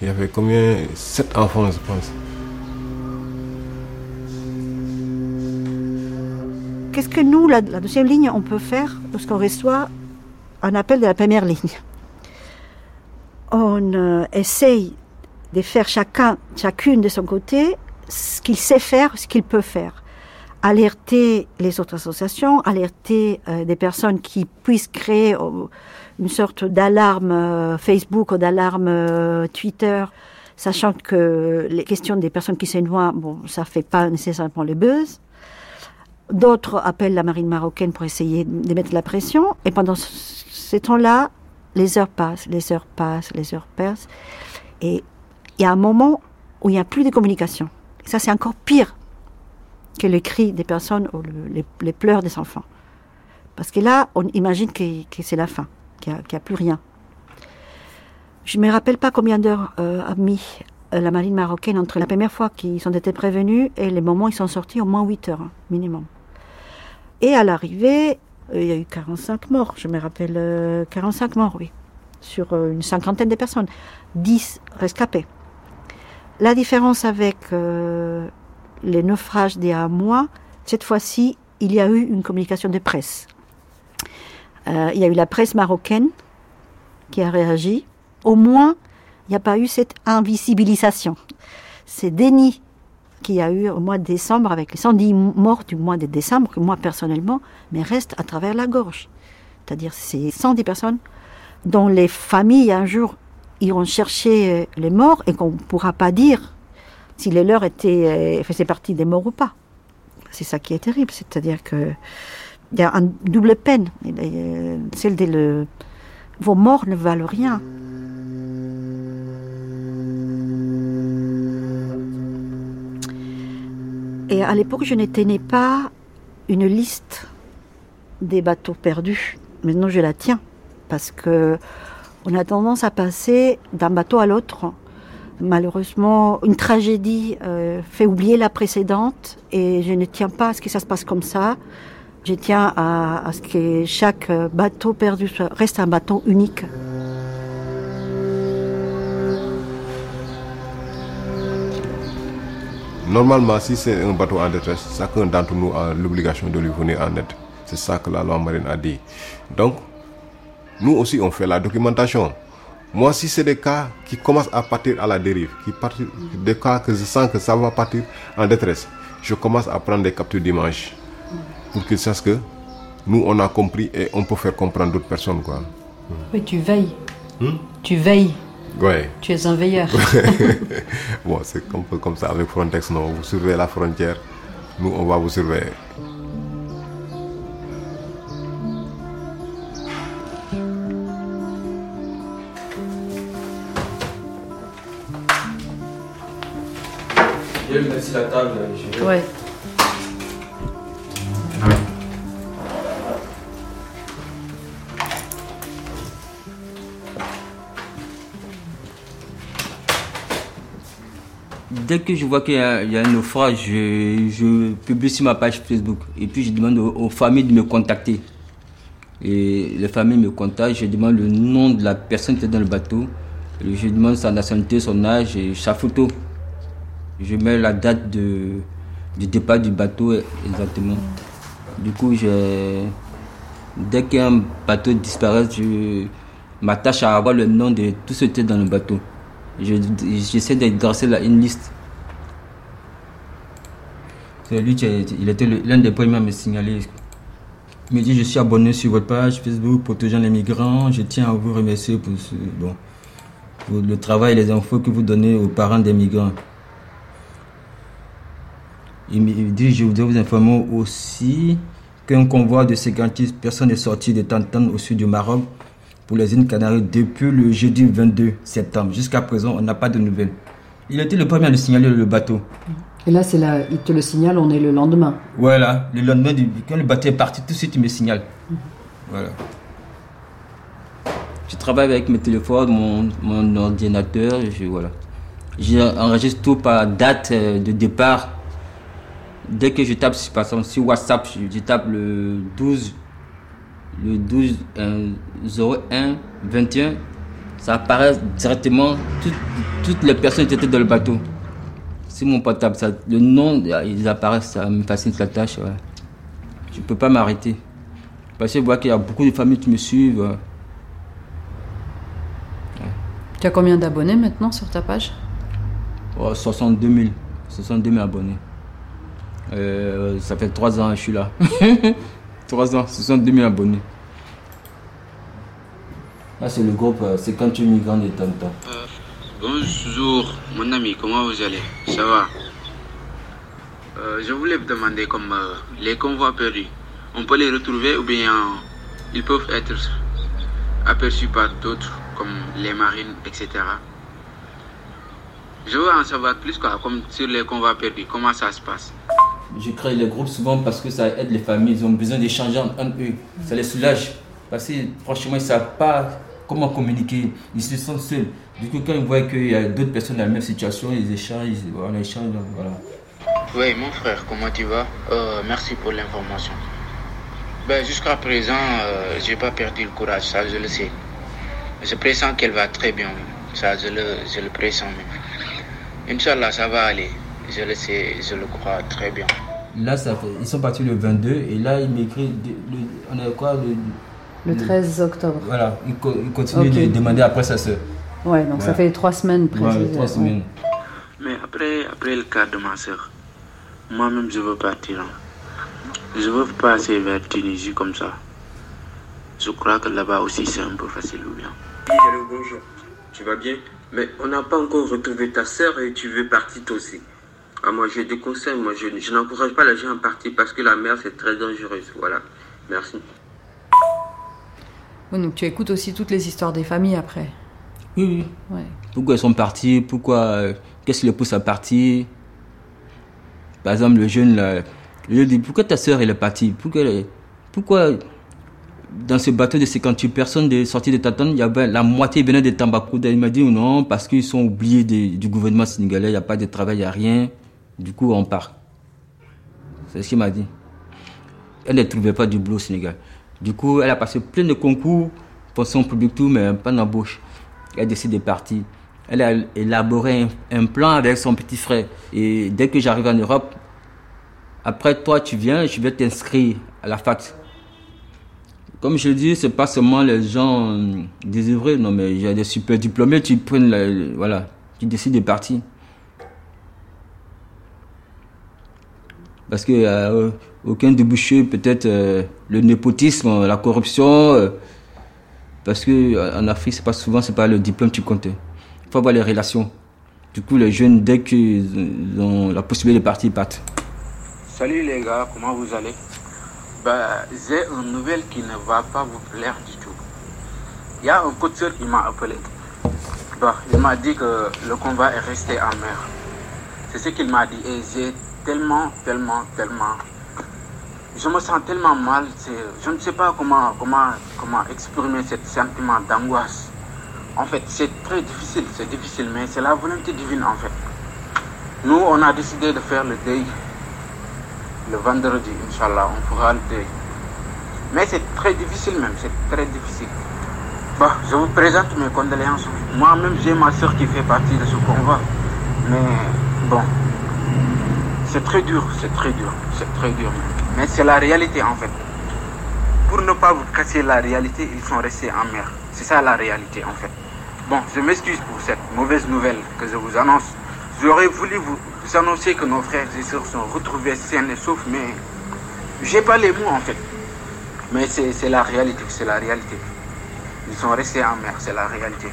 Il y avait combien? Sept enfants, je pense. Qu'est-ce que nous, la, la deuxième ligne, on peut faire? Lorsqu'on reçoit un appel de la première ligne On euh, essaye de faire chacun, chacune de son côté, ce qu'il sait faire, ce qu'il peut faire. Alerter les autres associations, alerter euh, des personnes qui puissent créer euh, une sorte d'alarme euh, Facebook ou d'alarme Twitter, sachant que les questions des personnes qui se noient, bon, ça fait pas nécessairement le buzz. D'autres appellent la marine marocaine pour essayer de mettre la pression. Et pendant ce temps-là, les heures passent, les heures passent, les heures passent. Et il y a un moment où il n'y a plus de communication. Ça, c'est encore pire que le cri des personnes ou le- les, les pleurs des enfants. Parce que là, on imagine que, c'est la fin, qu'il n'y a, plus rien. Je ne me rappelle pas combien d'heures euh, a mis euh, la marine marocaine entre la première fois qu'ils ont été prévenus et les moments où ils sont sortis, au moins 8 heures hein, minimum. Et à l'arrivée, il y a eu 45 morts, je me rappelle, euh, 45 morts, oui, sur euh, une cinquantaine de personnes, 10 rescapés. La différence avec euh, les naufrages d'il y mois, cette fois-ci, il y a eu une communication de presse. Euh, il y a eu la presse marocaine qui a réagi. Au moins, il n'y a pas eu cette invisibilisation, ces dénis qu'il y a eu au mois de décembre avec les 110 morts du mois de décembre, que moi personnellement, me restent à travers la gorge. C'est-à-dire ces 110 personnes dont les familles un jour iront chercher euh, les morts et qu'on ne pourra pas dire si les leurs étaient, euh, faisaient partie des morts ou pas. C'est ça qui est terrible, c'est-à-dire que il y a une double peine, euh, celle de le, vos morts ne valent rien. Et à l'époque, je ne tenais pas une liste des bateaux perdus. Maintenant, je la tiens parce que on a tendance à passer d'un bateau à l'autre. Malheureusement, une tragédie euh, fait oublier la précédente et je ne tiens pas à ce que ça se passe comme ça. Je tiens à, à ce que chaque bateau perdu reste un bateau unique. Normalement, si c'est un bateau en détresse, chacun d'entre nous a l'obligation de lui venir en aide. C'est ça que la loi marine a dit. Donc, nous aussi, on fait la documentation. Moi, si c'est des cas qui commencent à partir à la dérive, qui partent, des cas que je sens que ça va partir en détresse, je commence à prendre des captures d'images pour qu'ils sachent que nous, on a compris et on peut faire comprendre d'autres personnes. Quoi. Oui, tu veilles. Hmm? Tu veilles. Ouais. Tu es un veilleur. bon, c'est un peu comme ça avec Frontex, non Vous surveillez la frontière, nous, on va vous surveiller. Je vais mettre sur la table. Je vais... Ouais. Dès que je vois qu'il y, a un naufrage, je, je publie sur ma page Facebook. Et puis je demande aux, familles de me contacter. Et les familles me contactent, je demande le nom de la personne qui est dans le bateau. Je demande sa nationalité, son âge et sa photo. Je mets la date de, du départ du bateau exactement. Du coup, je, dès qu'un bateau disparaît, je m'attache à avoir le nom de tout ce qui était dans le bateau. Je- J'essaie de dresser la- une liste. C'est lui il était l'un des premiers à me signaler. Il me dit Je suis abonné sur votre page Facebook protégeant les migrants. Je tiens à vous remercier pour le travail et les infos que vous donnez aux parents des migrants. Il me dit, je voudrais vous informer aussi qu'un convoi de 56 personnes est sorti de Tantan au sud du Maroc pour les îles Canaries depuis le jeudi 22 septembre. Jusqu'à présent, on n'a pas de nouvelles. Il été le premier à le signaler le bateau. Et là, c'est là, il te le signale, on est le lendemain. Voilà, le lendemain, du, quand le bateau est parti, tout de suite, il me signale. Voilà. Je travaille avec mes téléphones, mon, mon ordinateur, je, voilà. J'enregistre tout par date euh, de départ. Dès que je tape, par exemple, sur WhatsApp, je, je tape le 12, le 12 euh, 01 21, ça apparaît directement toutes, toutes les personnes qui étaient dans le bateau. C'est mon portable, ça, le nom, ils apparaissent, ça me facilite la tâche. Ouais. Je peux pas m'arrêter. Parce que je vois qu'il y a beaucoup de familles qui me suivent. ouais. Tu as combien d'abonnés maintenant sur ta page? Oh, 62 000. 62 000 abonnés. Euh, ça fait 3 ans que je suis là. 3 ans, 62 000 abonnés. Là, c'est le groupe euh, 58 migrants de Tantan. Bonjour, mon ami, comment vous allez? Ça va? Euh, Je voulais vous demander comme euh, les convois perdus, on peut les retrouver ou bien ils peuvent être aperçus par d'autres comme les marines, etc. Je veux en savoir plus quoi, comme sur les convois perdus, comment ça se passe? Je crée les groupes souvent parce que ça aide les familles. Ils ont besoin d'échanger entre eux. Ça les soulage. Parce que franchement, ils ne savent pas comment communiquer. Ils se sentent seuls. Du coup, quand ils voient qu'il y a d'autres personnes dans la même situation, ils échangent. Ils, voilà, donc, voilà. Oui, mon frère, comment tu vas? Euh, Merci pour l'information. Ben, Jusqu'à présent, euh, j'ai pas perdu le courage, ça je le sais. Je pressens qu'elle va très bien, ça je le, je le pressens même. Inch'Allah, ça va aller. Je le sais, je le crois très bien. Là, ça fait- ils sont partis le 22 et là, ils m'écrivent. On est quoi le, Le 13 octobre. Voilà, ils, ils continuent de demander après sa soeur. Ouais, donc ça fait trois semaines. Ouais, trois semaines. Mais après, après le cas de ma soeur, moi-même je veux partir. Je veux passer vers Tunisie comme ça. Je crois que là-bas aussi c'est un peu facile ou bien. Hello, bonjour. Tu vas bien? Mais on n'a pas encore retrouvé ta sœur et tu veux partir toi aussi. Ah, moi, j'ai des conseils. Moi, je, je n'encourage pas les gens à partir parce que la mer, c'est très dangereux. Voilà. Merci. Donc tu écoutes aussi toutes les histoires des familles après. Oui, oui. Ouais. Pourquoi ils sont partis? Pourquoi euh, Qu'est-ce qui les pousse à partir? Par exemple, le jeune, là, je lui dis Pourquoi ta soeur elle est partie? Pourquoi, est- pourquoi dans ce bateau de 58 personnes de sortie de Tatan, il y avait la moitié venait de Tambacounda? Il m'a dit non, parce qu'ils sont oubliés de- du gouvernement sénégalais, il n'y a pas de travail, il n'y a rien. Du coup, on part. C'est ce qu'il m'a dit. Elle ne trouvait pas du boulot au Sénégal. Du coup, elle a passé plein de concours, fonction publique, tout, mais pas d'embauche. Elle décide de partir. Elle a élaboré un, plan avec son petit frère. Et dès que j'arrive en Europe, après toi, tu viens, je vais t'inscrire à la fac. Comme je dis, c'est pas seulement les gens euh, désœuvrés, non, mais il des super diplômés, tu la- le- voilà, tu décides de partir. Parce a euh, aucun débouché, peut-être euh, le népotisme, la corruption. euh, parce que euh, en Afrique, c'est pas souvent, c'est pas le diplôme qui compte. Il faut avoir les relations. Du coup, les jeunes, dès qu'ils ils ont la possibilité de partir, ils partent. Salut les gars, comment vous allez? Bah, J'ai une nouvelle qui ne va pas vous plaire du tout. Il y a un coach qui m'a appelé. Bah, il m'a dit que le combat est resté en mer. C'est ce qu'il m'a dit. Et j'ai tellement, tellement, tellement. Je me sens tellement mal. Je ne sais pas comment, comment, comment exprimer ce sentiment d'angoisse. En fait, c'est très difficile. C'est difficile, mais c'est la volonté divine en fait. Nous, on a décidé de faire le deuil le vendredi, Inch'Allah, on fera le deuil. Mais c'est très difficile même, c'est très difficile. Bah, je vous présente mes condoléances. Moi-même, j'ai ma soeur qui fait partie de ce convoi. Mais bon, c'est très dur, c'est très dur, c'est très dur. Mais c'est la réalité en fait. Pour ne pas vous casser la réalité, ils sont restés en mer. C'est ça la réalité en fait. Bon, je m'excuse pour cette mauvaise nouvelle que je vous annonce. J'aurais voulu vous annoncer que nos frères et sœurs sont retrouvés sains et saufs, mais j'ai pas les mots en fait. Mais c'est la réalité, c'est la réalité. Ils sont restés en mer, c'est la réalité.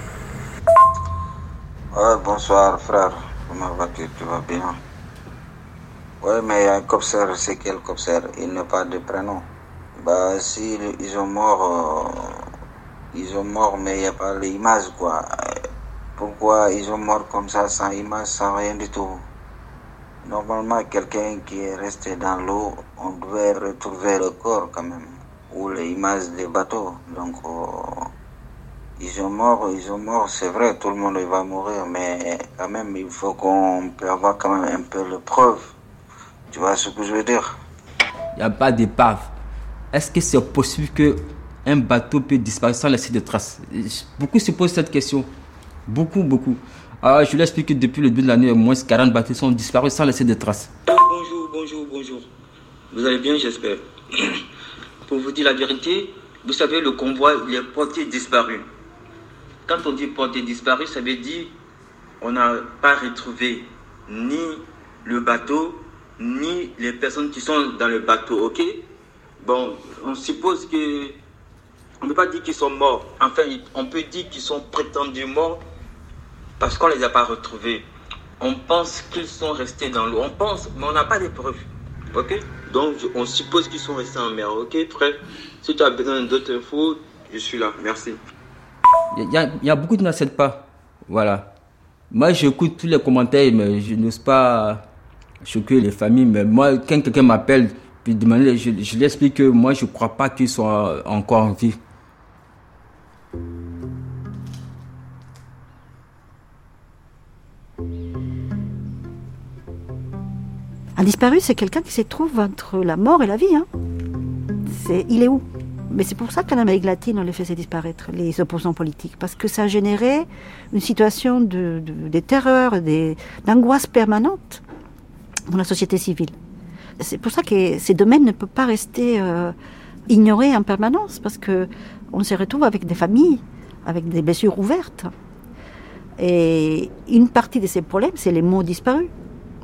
Bonsoir frère. Comment vas-tu? Tu vas bien? Ouais, mais un copseur, c'est quel copseur Il n'a pas de prénom. Bah, si ils ont mort, euh, ils ont mort, mais il n'y a pas l'image, quoi. Pourquoi ils ont mort comme ça, sans image, sans rien du tout? Normalement, quelqu'un qui est resté dans l'eau, on devait retrouver le corps quand même, ou l'image des bateaux. Donc, euh, ils ont mort, ils ont mort, c'est vrai, tout le monde va mourir, mais quand même, il faut qu'on peut avoir quand même un peu de preuve. Tu vois ce que je veux dire? Il n'y a pas d'épave. Est-ce que c'est possible que un bateau peut disparaître sans laisser de traces? Beaucoup se posent cette question. Beaucoup, beaucoup. Alors, je l'explique que depuis le début de l'année, au moins 40 bateaux sont disparus sans laisser de traces. Bonjour, bonjour, bonjour. Vous allez bien, j'espère. Pour vous dire la vérité, vous savez, le convoi, il est porté disparu. Quand on dit porté disparu, ça veut dire on n'a pas retrouvé ni le bateau, ni les personnes qui sont dans le bateau, ok? Bon, on suppose que. On ne peut pas dire qu'ils sont morts. Enfin, on peut dire qu'ils sont prétendus morts parce qu'on ne les a pas retrouvés. On pense qu'ils sont restés dans l'eau. On pense, mais on n'a pas de preuves. Ok? Donc, on suppose qu'ils sont restés en mer. Ok, frère? Si tu as besoin d'autres infos, je suis là. Merci. Il y, a, y a beaucoup qui n'acceptent pas. Voilà. Moi, j'écoute tous les commentaires, mais je n'ose pas choquer les familles. Mais moi, quand quelqu'un m'appelle, puis demander, je, je lui explique que moi, je ne crois pas qu'ils soient encore en vie. Un disparu, c'est quelqu'un qui se trouve entre la mort et la vie. Hein. Il est où? Mais c'est pour ça qu'en Amérique latine, on les faisait disparaître, les opposants politiques, parce que ça a généré une situation de, terreur, d'angoisse permanente dans la société civile. C'est pour ça que ces domaines ne peuvent pas rester euh, ignorés en permanence, parce que on se retrouve avec des familles, avec des blessures ouvertes. Et une partie de ces problèmes, c'est les mots disparus,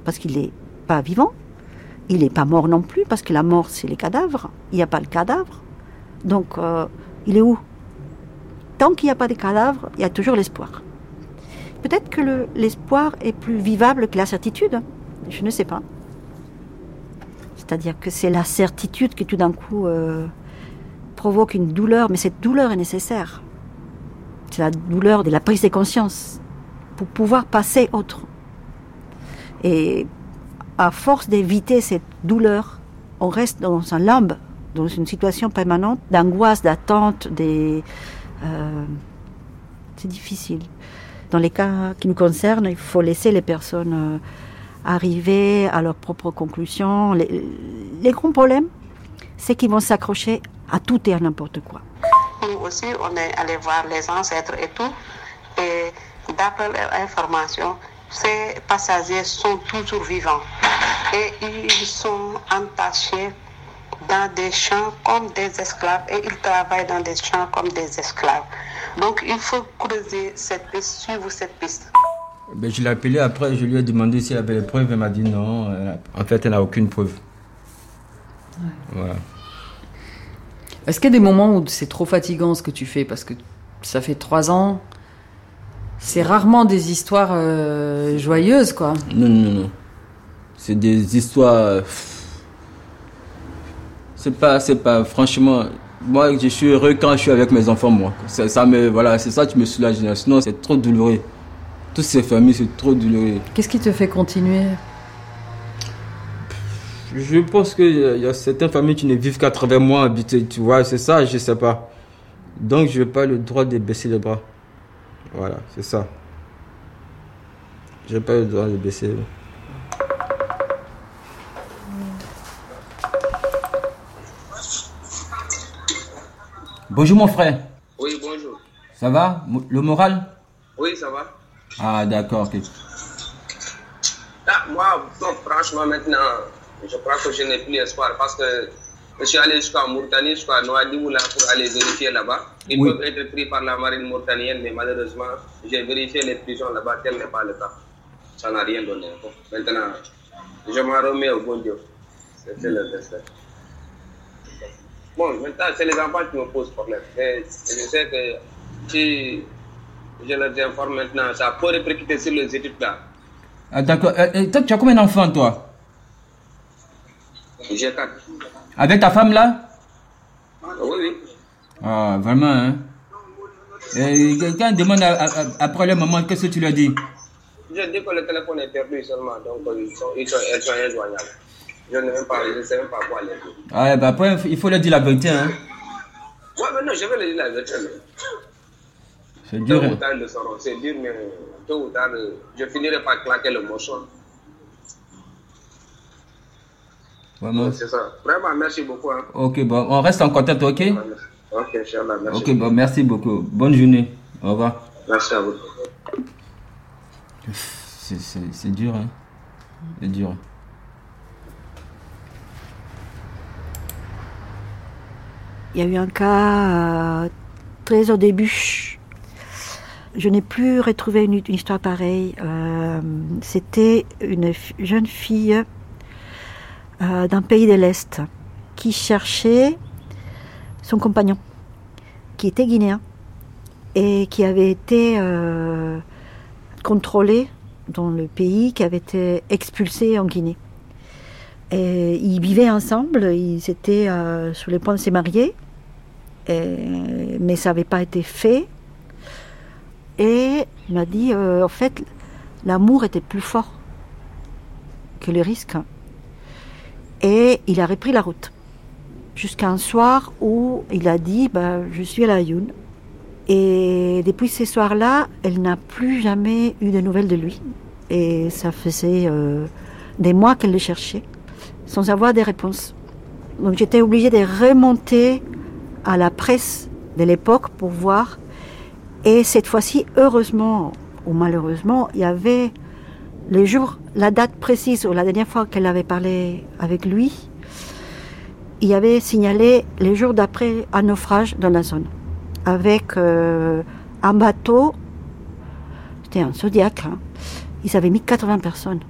parce qu'il est pas vivant, il n'est pas mort non plus, parce que la mort, c'est les cadavres. Il n'y a pas le cadavre. Donc, euh, il est où? Tant qu'il n'y a pas de cadavre, il y a toujours l'espoir. Peut-être que le, l'espoir est plus vivable que la certitude. Je ne sais pas. C'est-à-dire que c'est la certitude qui tout d'un coup euh, provoque une douleur, mais cette douleur est nécessaire. C'est la douleur de la prise de conscience pour pouvoir passer autre. Et à force d'éviter cette douleur, on reste dans un limbe, dans une situation permanente d'angoisse, d'attente, des... Euh, c'est difficile. Dans les cas qui nous concernent, il faut laisser les personnes euh, arriver à leurs propres conclusions. Les, les grands problèmes, c'est qu'ils vont s'accrocher à tout et à n'importe quoi. Nous aussi, on est allé voir les ancêtres et tout. Et d'après l'information, ces passagers sont toujours vivants. Et ils sont entachés dans des champs comme des esclaves et ils travaillent dans des champs comme des esclaves. Donc il faut creuser cette piste, suivre cette piste. Ben, je l'ai appelé après, je lui ai demandé s'il avait des preuves. Elle m'a dit non. En fait, elle n'a aucune preuve. Ouais. Voilà. Est-ce qu'il y a des moments où c'est trop fatigant ce que tu fais? Parce que ça fait trois ans. C'est rarement des histoires euh, joyeuses, quoi. Non, non, non. C'est des histoires. C'est pas, c'est pas, franchement, moi je suis heureux quand je suis avec mes enfants, moi. Ça, ça me, voilà, c'est ça qui me soulage. Sinon, c'est trop douloureux. Toutes ces familles, c'est trop douloureux. Qu'est-ce qui te fait continuer? Je pense qu'il y, a- il y a certaines familles qui ne vivent qu'à travers moi, habité, tu vois, c'est ça, je sais pas. Donc, je n'ai pas le droit de baisser les bras. Voilà, c'est ça. Je n'ai pas le droit de baisser les bras. Bonjour mon frère, Oui, bonjour. ça va? Le moral? Oui, ça va. Ah d'accord, ok. Ah, moi, franchement, maintenant, je crois que je n'ai plus espoir parce que je suis allé jusqu'en Mauritanie, jusqu'à Nouadhibou, là, pour aller vérifier là-bas. Ils Oui. peuvent être pris par la marine mauritanienne, mais malheureusement, j'ai vérifié les prisons là-bas, tel n'est pas le cas. Ça n'a rien donné. Bon, maintenant, je m'en remets au bon Dieu. C'était le destin. Bon, maintenant, c'est les enfants qui me posent problème. Mais je sais que si je les informe maintenant. Ça peut répercuter sur les études là. Ah, d'accord. Euh, euh, toi, tu as combien d'enfants, toi? J'ai quatre. Avec ta femme, là? Oui, oui. Ah, vraiment, hein? Et quand on demande à- après le moment, qu'est-ce que tu leur dis Je dis que le téléphone est perdu seulement, donc euh, ils sont, ils sont, elles sont injoignables. Je ne même pas, je ne sais même pas quoi les dire. Ah, bah après, il faut leur dire la vérité, hein? Ouais, mais non, je vais le dire la vérité. mais C'est Tôt dur, ou hein tard, ils le sauront. C'est dur, mais tôt ou tard, je finirai par claquer le morceau. Vraiment. C'est ça. Vraiment, merci beaucoup. Hein. Ok, bon, on reste en contact, ok? Ok, Inch'Allah, merci. Ok, bon, merci beaucoup. Bonne journée. Au revoir. Merci à vous. C'est- C'est c'est dur, hein C'est dur. Il y a eu un cas euh, très au début. Je n'ai plus retrouvé une, histoire pareille. Euh, C'était une jeune fille euh, d'un pays de l'Est qui cherchait son compagnon, qui était guinéen et qui avait été euh, contrôlé dans le pays, qui avait été expulsé en Guinée. Ils vivaient ensemble, ils étaient sur le point de se marier, mais ça n'avait pas été fait. Et il m'a dit, euh, en fait, l'amour était plus fort que le risque. Et il a repris la route. Jusqu'à un soir où il a dit, bah, je suis à la Youn. Et depuis ce soir-là, elle n'a plus jamais eu de nouvelles de lui. Et ça faisait euh, des mois qu'elle le cherchait, sans avoir des réponses. Donc j'étais obligée de remonter à la presse de l'époque pour voir. Et cette fois-ci, heureusement ou malheureusement, il y avait le jour, la date précise ou la dernière fois qu'elle avait parlé avec lui, il avait signalé les jours d'après un naufrage dans la zone, avec euh, un bateau, c'était un Zodiac, hein. ils avaient mis 80 personnes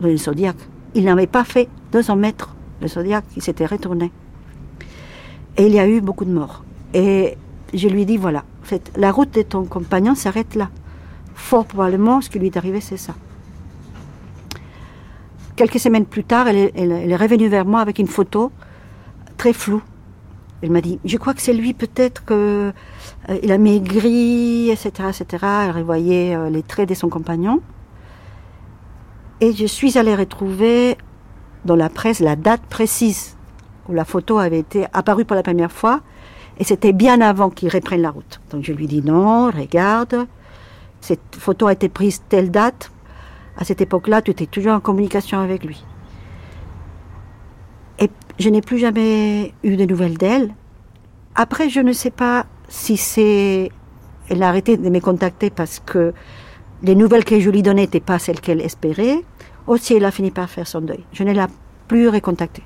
dans le Zodiac. Ils n'avaient pas fait 200 mètres, le Zodiac, il s'était retourné. Et il y a eu beaucoup de morts. Et je lui dis, voilà, en fait, la route de ton compagnon s'arrête là. Fort probablement, ce qui lui est arrivé, c'est ça. Quelques semaines plus tard, elle est, revenue vers moi avec une photo très floue. Elle m'a dit, je crois que c'est lui peut-être que euh, a maigri, etc., etc. Elle revoyait euh, les traits de son compagnon. Et je suis allée retrouver dans la presse la date précise où la photo avait été apparue pour la première fois. Et c'était bien avant qu'il reprenne la route. Donc je lui dis non, regarde, cette photo a été prise telle date. À cette époque-là, tu étais toujours en communication avec lui. Et je n'ai plus jamais eu de nouvelles d'elle. Après, je ne sais pas si c'est... Elle a arrêté de me contacter parce que les nouvelles que je lui donnais n'étaient pas celles qu'elle espérait, ou si elle a fini par faire son deuil. Je ne l'ai plus recontactée.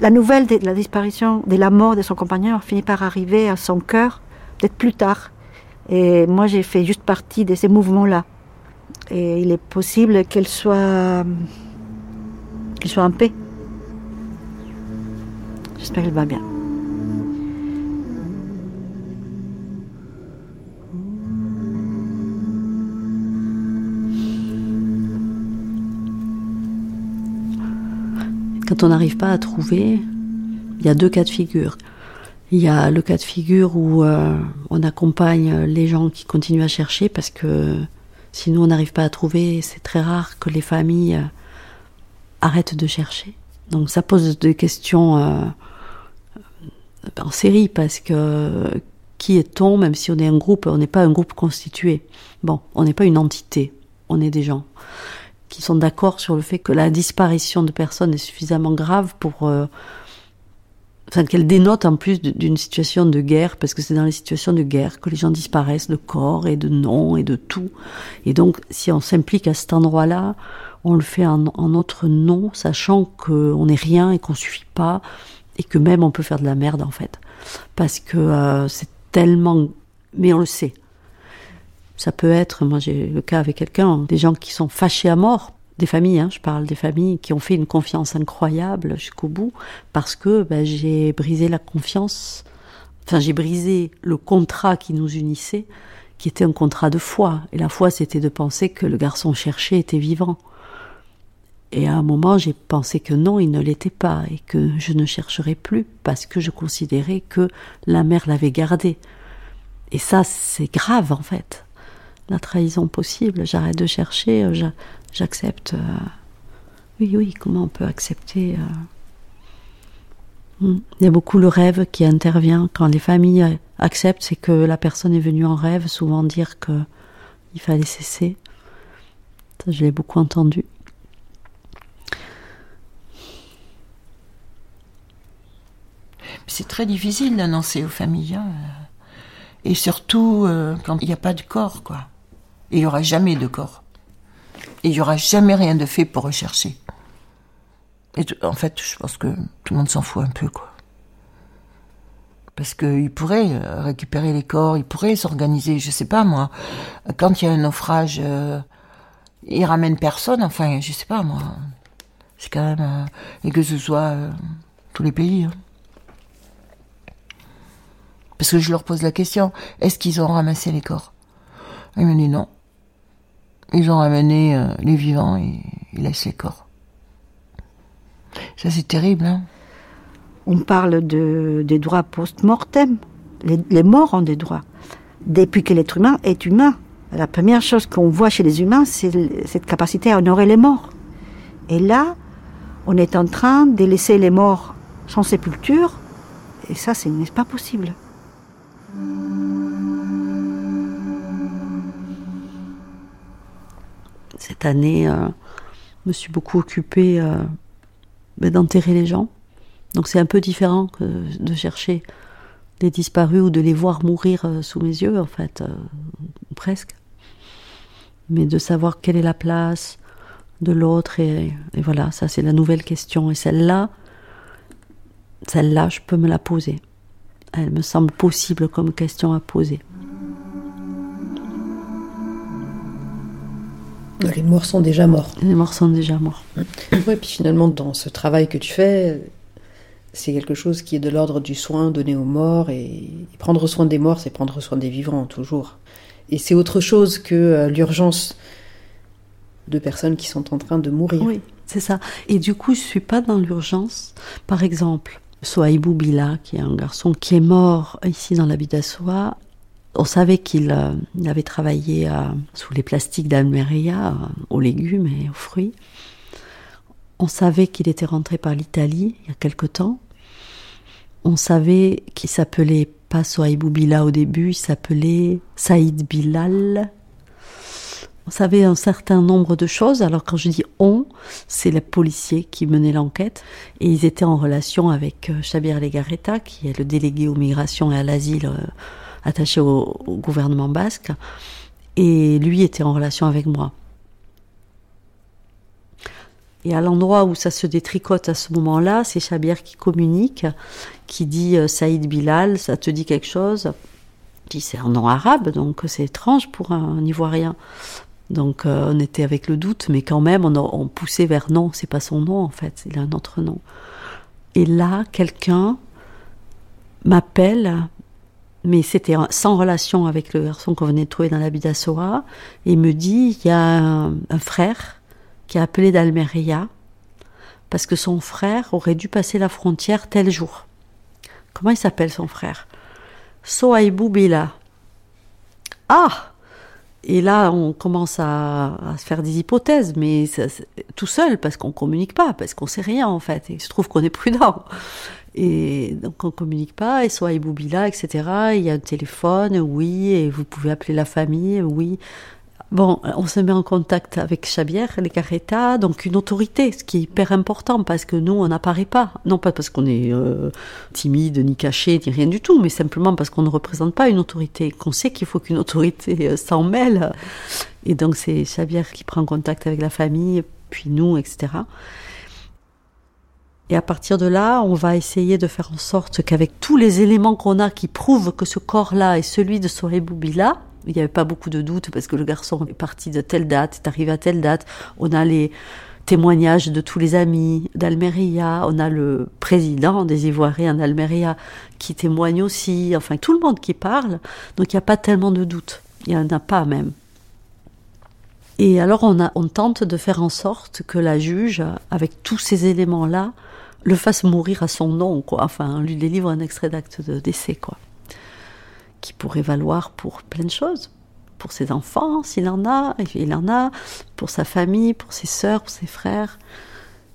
La nouvelle de la disparition, de la mort de son compagnon a fini par arriver à son cœur, peut-être plus tard. Et moi, j'ai fait juste partie de ces mouvements-là. Et il est possible qu'elle soit, qu'elle soit en paix. J'espère qu'elle va bien. Quand on n'arrive pas à trouver, il y a deux cas de figure. Il y a le cas de figure où euh, on accompagne les gens qui continuent à chercher parce que sinon on n'arrive pas à trouver. C'est très rare que les familles euh, arrêtent de chercher. Donc ça pose des questions euh, en série parce que qui est-on Même si on est un groupe, on n'est pas un groupe constitué. Bon, on n'est pas une entité, on est des gens qui sont d'accord sur le fait que la disparition de personnes est suffisamment grave pour euh, enfin qu'elle dénote en plus d'une situation de guerre parce que c'est dans les situations de guerre que les gens disparaissent de corps et de noms et de tout. Et donc si on s'implique à cet endroit-là on le fait en, en notre nom sachant qu'on n'est rien et qu'on suffit pas et que même on peut faire de la merde en fait. Parce que euh, c'est tellement mais on le sait ça peut être, moi j'ai le cas avec quelqu'un, des gens qui sont fâchés à mort, des familles, hein, je parle des familles qui ont fait une confiance incroyable jusqu'au bout, parce que ben, j'ai brisé la confiance, enfin j'ai brisé le contrat qui nous unissait, qui était un contrat de foi. Et la foi, c'était de penser que le garçon cherché était vivant. Et à un moment, j'ai pensé que non, il ne l'était pas et que je ne chercherais plus parce que je considérais que la mère l'avait gardé. Et ça, c'est grave en fait. La trahison possible, j'arrête de chercher, euh, j'accepte. Euh, oui, oui, comment on peut accepter euh, hmm. Il y a beaucoup le rêve qui intervient quand les familles acceptent, c'est que la personne est venue en rêve, souvent dire que il fallait cesser. Ça, je l'ai beaucoup entendu. C'est très difficile d'annoncer aux familles. Hein. Et surtout quand il n'y a pas de corps, quoi. Il n'y aura jamais de corps. Il n'y aura jamais rien de fait pour rechercher. Et en fait, je pense que tout le monde s'en fout un peu, quoi. Parce qu'ils pourraient euh, récupérer les corps, ils pourraient s'organiser, je sais pas moi. Quand il y a un naufrage, euh, ils ramènent personne, enfin, je sais pas moi. C'est quand même. et que ce soit tous les pays. Hein. Parce que je leur pose la question, est-ce qu'ils ont ramassé les corps? Ils me disent non. Ils ont ramené euh, les vivants et ils laissent les corps. Ça c'est terrible. Hein On parle de, des droits post-mortem. Les, morts ont des droits. Depuis que l'être humain est humain, la première chose qu'on voit chez les humains, c'est cette capacité à honorer les morts. Et là, on est en train de laisser les morts sans sépulture, et ça, ce n'est pas possible. Cette année, euh, je me suis beaucoup occupée euh, ben, d'enterrer les gens. Donc c'est un peu différent que de chercher des disparus ou de les voir mourir euh, sous mes yeux, en fait, presque. Mais de savoir quelle est la place de l'autre, et, et voilà, ça c'est la nouvelle question. Et celle-là, celle-là, je peux me la poser elle me semble possible comme question à poser. Les morts sont déjà morts. Les morts sont déjà morts. Oui, puis finalement, dans ce travail que tu fais, c'est quelque chose qui est de l'ordre du soin donné aux morts. Et prendre soin des morts, c'est prendre soin des vivants, toujours. Et c'est autre chose que euh, l'urgence de personnes qui sont en train de mourir. Oui, c'est ça. Et du coup, je suis pas dans l'urgence. Par exemple, Soaibou Bila, qui est un garçon qui est mort ici dans l'habitat Soa. On savait qu'il euh, avait travaillé euh, sous les plastiques d'Almeria, euh, aux légumes et aux fruits. On savait qu'il était rentré par l'Italie il y a quelque temps. On savait qu'il s'appelait pas Soaibou Bila au début, il s'appelait Saïd Bilal. On savait un certain nombre de choses. Alors quand je dis on, c'est les policiers qui menaient l'enquête et ils étaient en relation avec Xavier Legarreta, qui est le délégué aux migrations et à l'asile attaché au, gouvernement basque. Et lui était en relation avec moi. Et à l'endroit où ça se détricote à ce moment-là, c'est Xavier qui communique, qui dit euh, Saïd Bilal, ça te dit quelque chose? C'est un nom arabe, donc c'est étrange pour un Ivoirien. Donc euh, on était avec le doute, mais quand même on, poussait vers non, c'est pas son nom en fait, il a un autre nom. Et là, quelqu'un m'appelle, mais c'était sans relation avec le garçon qu'on venait de trouver dans l'habit d'Assoa, et me dit il y a un, frère qui a appelé d'Almeria parce que son frère aurait dû passer la frontière tel jour. Comment il s'appelle son frère? Soaibou Bila. Ah et là, on commence à, se faire des hypothèses, mais tout seul, parce qu'on communique pas, parce qu'on sait rien en fait. Et il se trouve qu'on est prudent. Et donc on communique pas, et soit Iboubila, etc. Il y a un téléphone, oui, et vous pouvez appeler la famille, oui. Bon, on se met en contact avec Xavier, les Carreta, donc une autorité, ce qui est hyper important parce que nous, on n'apparaît pas. Non pas parce qu'on est euh, timide, ni caché, ni rien du tout, mais simplement parce qu'on ne représente pas une autorité, qu'on sait qu'il faut qu'une autorité euh, s'en mêle. Et donc c'est Xavier qui prend contact avec la famille, puis nous, etc. Et à partir de là, on va essayer de faire en sorte qu'avec tous les éléments qu'on a qui prouvent que ce corps-là est celui de Sohebou Bila, il n'y avait pas beaucoup de doutes parce que le garçon est parti de telle date, est arrivé à telle date. On a les témoignages de tous les amis d'Almeria, on a le président des Ivoiriens d'Almeria qui témoigne aussi, enfin tout le monde qui parle, donc il n'y a pas tellement de doutes. Il n'y en a pas même. Et alors on, a, on tente de faire en sorte que la juge, avec tous ces éléments-là, le fasse mourir à son nom, quoi. Enfin, on lui délivre un extrait d'acte de décès, quoi. Qui pourrait valoir pour plein de choses. Pour ses enfants, s'il en a, il en a, pour sa famille, pour ses sœurs, pour ses frères.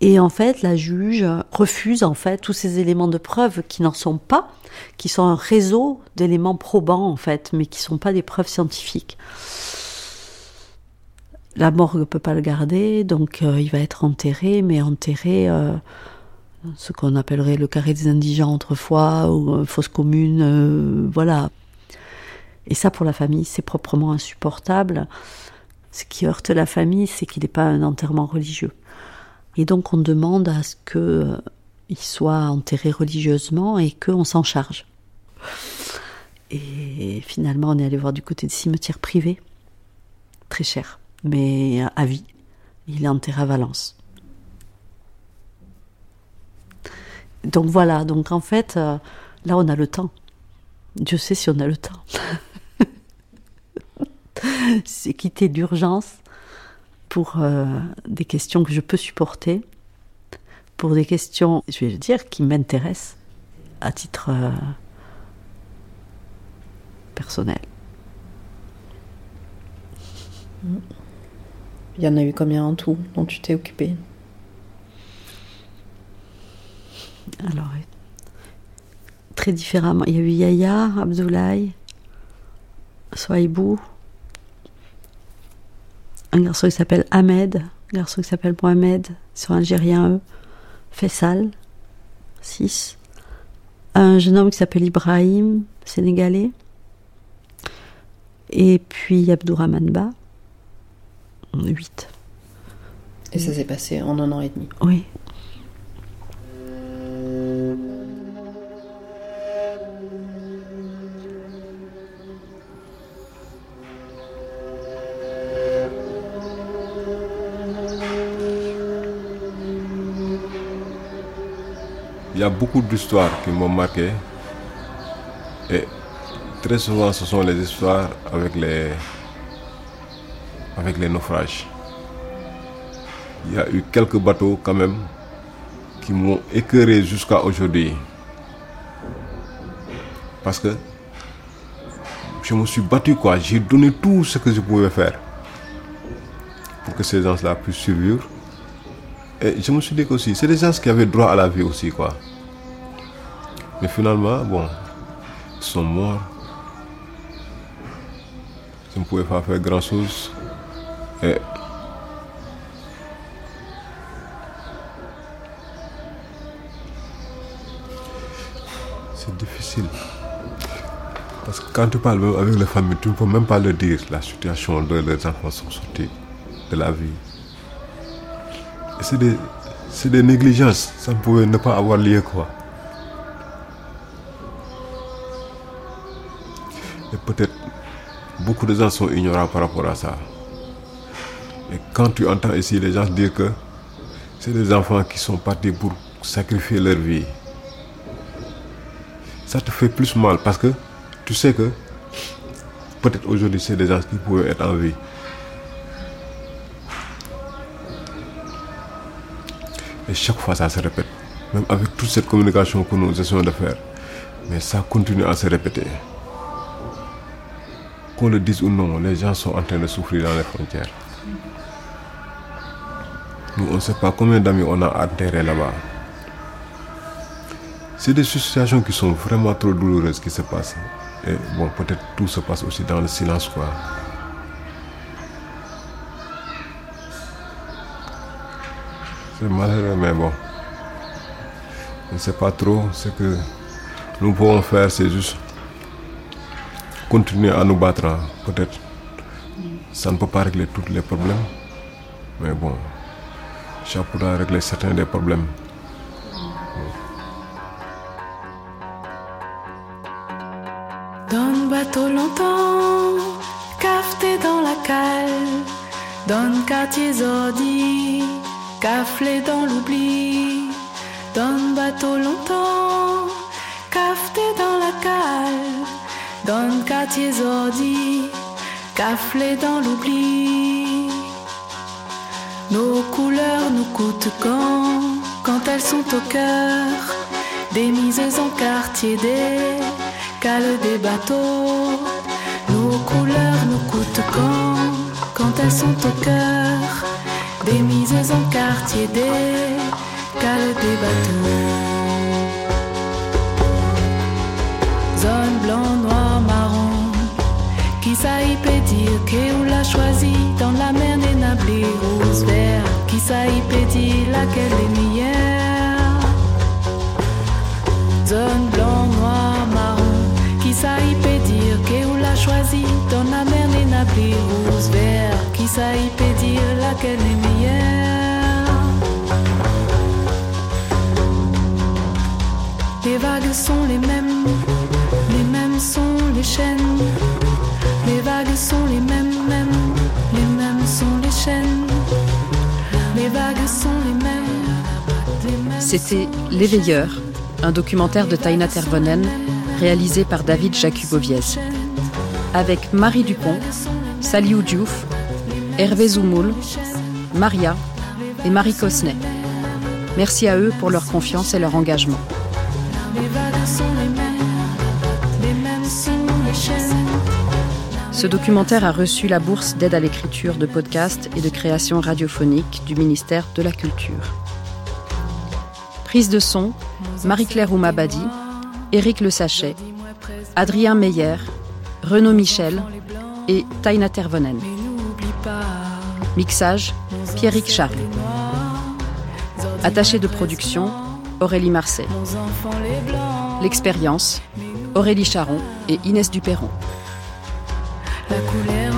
Et en fait, la juge refuse en fait tous ces éléments de preuve qui n'en sont pas, qui sont un réseau d'éléments probants en fait, mais qui ne sont pas des preuves scientifiques. La morgue ne peut pas le garder, donc euh, il va être enterré, mais enterré euh, ce qu'on appellerait le carré des indigents autrefois, ou euh, fosse commune, euh, voilà. Et ça, pour la famille, c'est proprement insupportable. Ce qui heurte la famille, c'est qu'il n'est pas un enterrement religieux. Et donc, on demande à ce qu'il euh, soit enterré religieusement et qu'on s'en charge. Et finalement, on est allé voir du côté des cimetières privés, très cher, mais à vie. Il est enterré à Valence. Donc voilà, donc en fait, euh, là on a le temps. Dieu sait si on a le temps. C'est quitter l'urgence pour euh, des questions que je peux supporter, pour des questions, je vais dire, qui m'intéressent à titre euh, personnel. Il y en a eu combien en tout dont tu t'es occupé Alors, très différemment. Il y a eu Yaya, Abdoulaye, Soaibou, un garçon qui s'appelle Ahmed, un garçon qui s'appelle Mohamed, ils sont algériens eux, Faisal, 6, un jeune homme qui s'appelle Ibrahim, sénégalais, et puis Abdourahman Ba, 8. Et ça s'est passé en un an et demi. Oui. A beaucoup d'histoires qui m'ont marqué. Et très souvent, ce sont les histoires avec les, avec les naufrages. Il y a eu quelques bateaux quand même qui m'ont écœuré jusqu'à aujourd'hui. Parce que je me suis battu, quoi. J'ai donné tout ce que je pouvais faire pour que ces gens-là puissent survivre. Et je me suis dit aussi, c'est des gens qui avaient droit à la vie aussi, quoi. Mais finalement, bon, ils sont morts. Je ne pouvais pas faire grand-chose. C'est difficile. Parce que quand tu parles avec les familles, tu ne peux même pas leur dire la situation dont les enfants sont sortis de la vie. C'est des, des négligences. Ça ne pouvait ne pas avoir lieu, quoi. Peut-être beaucoup de gens sont ignorants par rapport à ça. Et quand tu entends ici les gens dire que c'est des enfants qui sont partis pour sacrifier leur vie, ça te fait plus mal parce que tu sais que peut-être aujourd'hui c'est des gens qui pouvaient être en vie. Et chaque fois ça se répète. Même avec toute cette communication que nous essayons de faire. Mais ça continue à se répéter. Qu'on le dise ou non, les gens sont en train de souffrir dans les frontières. Nous, on ne sait pas combien d'amis on a enterrés là-bas. C'est des situations qui sont vraiment trop douloureuses qui se passent. Et bon, peut-être tout se passe aussi dans le silence, quoi. C'est malheureux, mais bon. Je ne sais pas trop. Ce que nous pouvons faire, c'est juste continuer à nous battre. hein. Peut-être ça ne peut pas régler tous les problèmes. Mais bon, ça pourra régler certains des problèmes. Dans le bateau longtemps, cafeté dans la cale, dans le quartier Zordi, caflé dans l'oubli. Dans le bateau longtemps, cafeté dans la cale, dans le quartier Zordi, caflé dans l'oubli. Nos couleurs nous coûtent quand, quand elles sont au cœur des mises en quartier, des cales des bateaux. Nos couleurs nous coûtent quand, quand elles sont au cœur des mises en quartier, des cales des bateaux. Blanc, noir, marron. Qui ça y peut dire que ou l'a choisi dans la mer des nablés rose vert Qui ça y peut dire laquelle est meilleure? Zone blanc, noir, marron. Qui ça y peut dire que ou l'a choisi dans la mer des nablés rose vert Qui ça y peut dire laquelle est meilleure? Les vagues sont les mêmes, les. Les les les les. Les les les C'était L'éveilleur, un documentaire de Taina Tervonen réalisé par David Jacuboviez. Avec Marie Dupont, Saliou Diouf, Hervé Zoumoul, Maria et Marie Cosnet. Merci à eux pour leur confiance et leur engagement. Ce documentaire a reçu la bourse d'aide à l'écriture de podcasts et de création radiophonique du ministère de la Culture. Prise de son, Marie-Claire Oumabadi, Éric Le Sachet, Adrien Meyer, Renaud Michel et Taina Tervonen. Mixage, Pierrick Charles. Attaché de production, Aurélie Marseille. L'expérience, Aurélie Charon et Inès Duperron. La couleur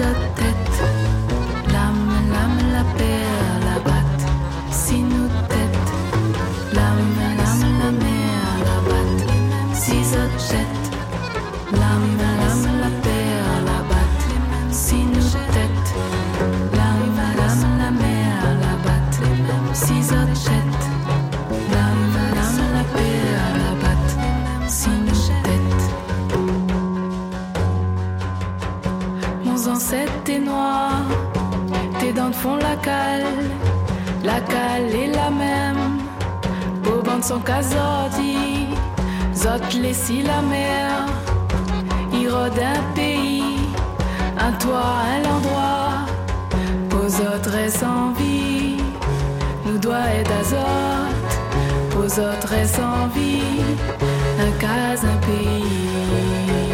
six autres têtes. Sont casordis, zot laissi la mer. Irode un pays, un toit, un endroit. Aux autres est sans vie, nous doit être azote. Aux autres est sans vie, un cas, un pays.